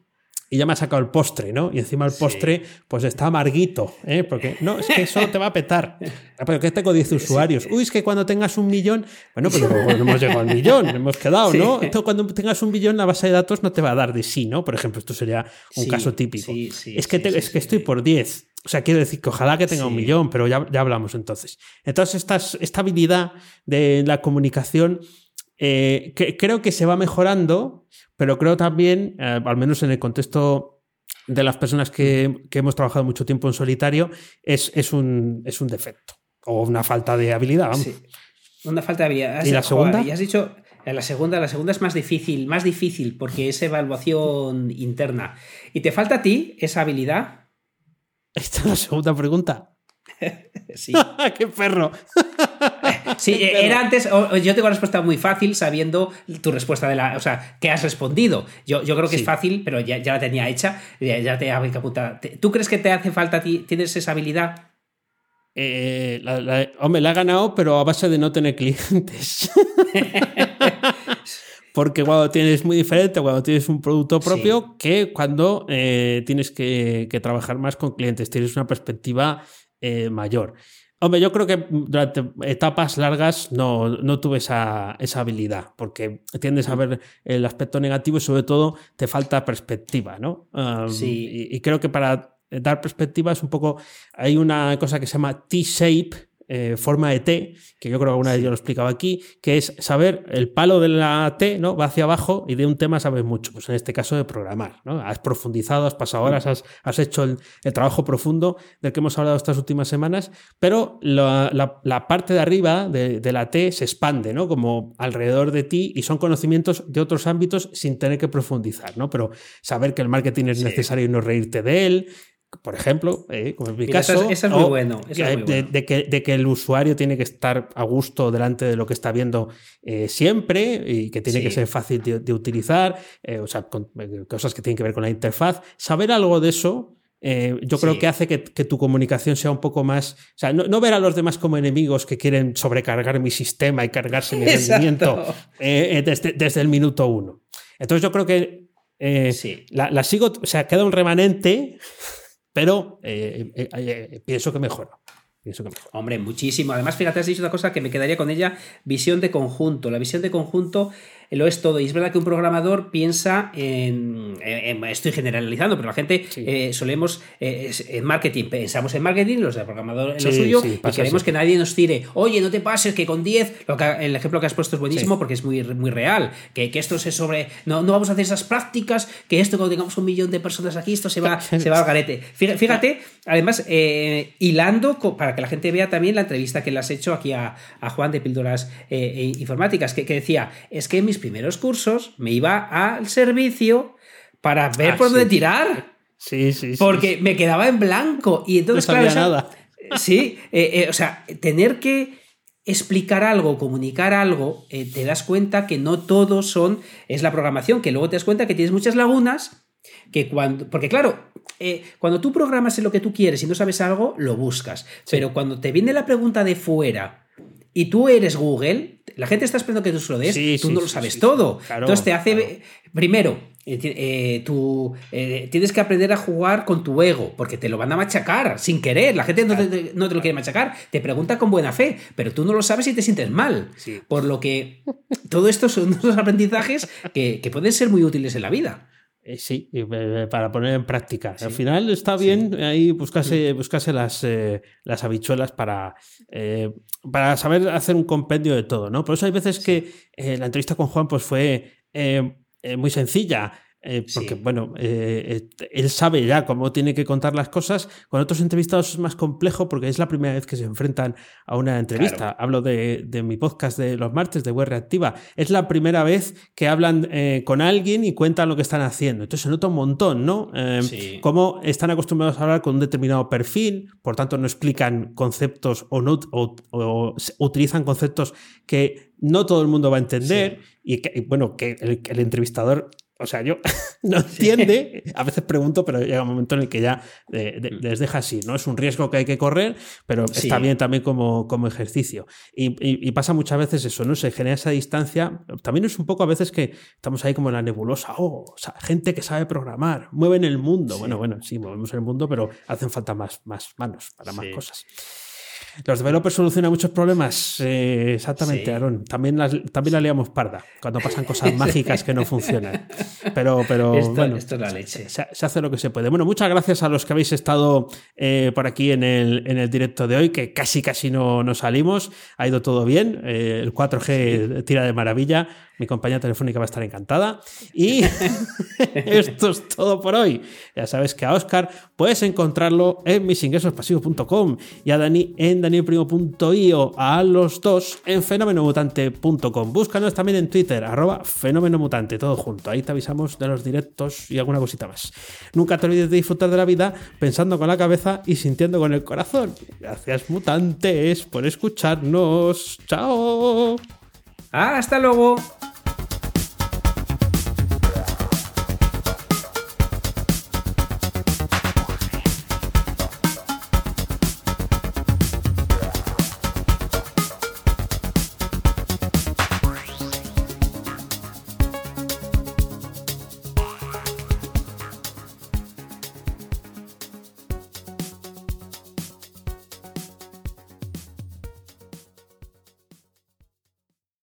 Y ya me ha sacado el postre, ¿no? Y encima el Sí. postre, pues está amarguito, ¿eh? Porque no, es que eso te va a petar. Ah, Pero que tengo 10 usuarios. Uy, es que cuando tengas un millón. Bueno, pero no hemos llegado al millón, hemos quedado, Sí. ¿no? Entonces, cuando tengas un millón, la base de datos no te va a dar de sí, ¿no? Por ejemplo, esto sería un Sí, caso típico. sí, sí, es que, sí, te- sí, es que sí, estoy sí. por 10. O sea, quiero decir que ojalá que tenga un Sí. millón, pero ya, ya hablamos entonces. Entonces, estas- esta habilidad de la comunicación eh, que, creo que se va mejorando, pero creo también, eh, al menos en el contexto de las personas que, que hemos trabajado mucho tiempo en solitario, es, es, un, es un defecto o una falta de habilidad. vamos. Sí. Una falta de habilidad. Has- ¿Y la joder, segunda? y has dicho. eh, La segunda, la segunda es más difícil, más difícil porque es evaluación interna. ¿Y te falta a ti esa habilidad? Esta es la segunda pregunta. Sí. ¡Qué perro! Sí, eh, era antes. yo tengo una respuesta muy fácil sabiendo tu respuesta de la. O sea, que has respondido. Yo, yo creo que Sí. es fácil, pero ya, ya la tenía hecha. Ya, ya te hago puta. Te- ¿Tú crees que te hace falta a ti? ¿Tienes esa habilidad? Eh, la- la- hombre, la he ganado, pero a base de no tener clientes. Porque cuando tienes muy diferente, cuando tienes un producto propio, que cuando eh, tienes que, que trabajar más con clientes, tienes una perspectiva mayor. Hombre, yo creo que durante etapas largas no, no tuve esa, esa, habilidad, porque tiendes a ver el aspecto negativo y sobre todo te falta perspectiva, ¿no? sí. y, creo que para dar perspectiva es un poco, hay una cosa que se llama T-shape, eh, forma de T, que yo creo que alguna vez yo lo explicaba aquí, que es saber el palo de la T, ¿no? Va hacia abajo y de un tema sabes mucho. Pues en este caso de programar, ¿no? Has profundizado, has pasado horas, has, has hecho el, trabajo profundo del que hemos hablado estas últimas semanas, pero la, la, parte de arriba de, la T se expande, ¿no? Como alrededor de ti y son conocimientos de otros ámbitos sin tener que profundizar, ¿no? Pero saber que el marketing es necesario y no reírte de él, por ejemplo, eh, como en mi caso, eso es, muy bueno, de, que, el usuario tiene que estar a gusto delante de lo que está viendo eh, siempre y que tiene que ser fácil de, utilizar, eh, o sea, cosas que tienen que ver con la interfaz. Saber algo de eso, yo creo que hace que, tu comunicación sea un poco más. O sea, no, ver a los demás como enemigos que quieren sobrecargar mi sistema y cargarse mi rendimiento desde, el minuto uno. Entonces, yo creo que la, la, sigo, o sea, queda un remanente pero eh, eh, eh, pienso que mejora. Pienso que mejora. Hombre, muchísimo. Además, fíjate, has dicho una cosa que me quedaría con ella, visión de conjunto. La visión de conjunto lo es todo. Y es verdad que un programador piensa en. estoy generalizando, pero la gente eh, solemos. Eh, en marketing, pensamos en marketing, los de programador en lo suyo, y queremos que nadie nos tire. Oye, no te pases que con 10. el ejemplo que has puesto es buenísimo porque es muy, muy real. Que, que esto se sobre. No, no vamos a hacer esas prácticas, que esto cuando tengamos un millón de personas aquí, esto se va, se va al garete. Fíjate, además, eh, hilando para que la gente vea también la entrevista que le has hecho aquí a, Juan de Píldoras Informáticas, que, que decía: es que mis primeros cursos me iba al servicio para ver ah, por dónde tirar. Sí, sí, sí. Porque me quedaba en blanco. Y entonces, no sabía nada. Sí, eh, eh, o sea, tener que explicar algo, comunicar algo, eh, te das cuenta que no todo son, es la programación, que luego te das cuenta que tienes muchas lagunas, que cuando, porque claro, cuando tú programas en lo que tú quieres y no sabes algo, lo buscas, pero cuando te viene la pregunta de fuera, y tú eres Google, la gente está esperando que tú se lo des, tú no lo sabes todo. Entonces te hace, primero, eh, eh, tú eh, tienes que aprender a jugar con tu ego, porque te lo van a machacar sin querer. La gente no te, no te, lo quiere machacar, te pregunta con buena fe, pero tú no lo sabes y te sientes mal. Por lo que todo esto son unos aprendizajes que, que pueden ser muy útiles en la vida. Eh, sí, eh, para poner en práctica. Al final está bien ahí buscarse, buscarse las, eh, las habichuelas para, para saber hacer un compendio de todo, ¿no? Por eso hay veces que la entrevista con Juan pues, fue muy sencilla. Eh, porque, bueno, eh, eh, él sabe ya cómo tiene que contar las cosas. Con otros entrevistados es más complejo porque es la primera vez que se enfrentan a una entrevista. Hablo de, mi podcast de los martes de Web Reactiva. Es la primera vez que hablan con alguien y cuentan lo que están haciendo. Entonces se nota un montón, ¿no? Cómo están acostumbrados a hablar con un determinado perfil, por tanto no explican conceptos o, no, o, utilizan conceptos que no todo el mundo va a entender y que, bueno, que el, entrevistador o sea, yo no entiende, a veces pregunto, pero llega un momento en el que ya eh, mm. les deja así, ¿no? Es un riesgo que hay que correr, pero está bien también como, como ejercicio. Y, pasa muchas veces eso, ¿no? Se genera esa distancia. También es un poco a veces que estamos ahí como en la nebulosa, oh, o sea, gente que sabe programar, mueven el mundo. Bueno, bueno, sí, movemos el mundo, pero hacen falta más, más manos para más cosas. Los developers solucionan muchos problemas. Eh, exactamente, Aaron. También, también la liamos parda cuando pasan cosas mágicas que no funcionan. Pero, pero bueno, esto es la leche. Se, hace lo que se puede. Bueno, muchas gracias a los que habéis estado eh, por aquí en el, en el directo de hoy, que casi casi no, no salimos. Ha ido todo bien. Eh, el 4G tira de maravilla. Mi compañía telefónica va a estar encantada. Y esto es todo por hoy. Ya sabes que a Oscar puedes encontrarlo en misingresospasivos.com y a Dani en danielprimo.io, a los dos en fenomenomutante.com. Búscanos también en Twitter, arroba fenomenomutante, todo junto. Ahí te avisamos de los directos y alguna cosita más. Nunca te olvides de disfrutar de la vida pensando con la cabeza y sintiendo con el corazón. Gracias mutantes por escucharnos. Chao. Hasta luego.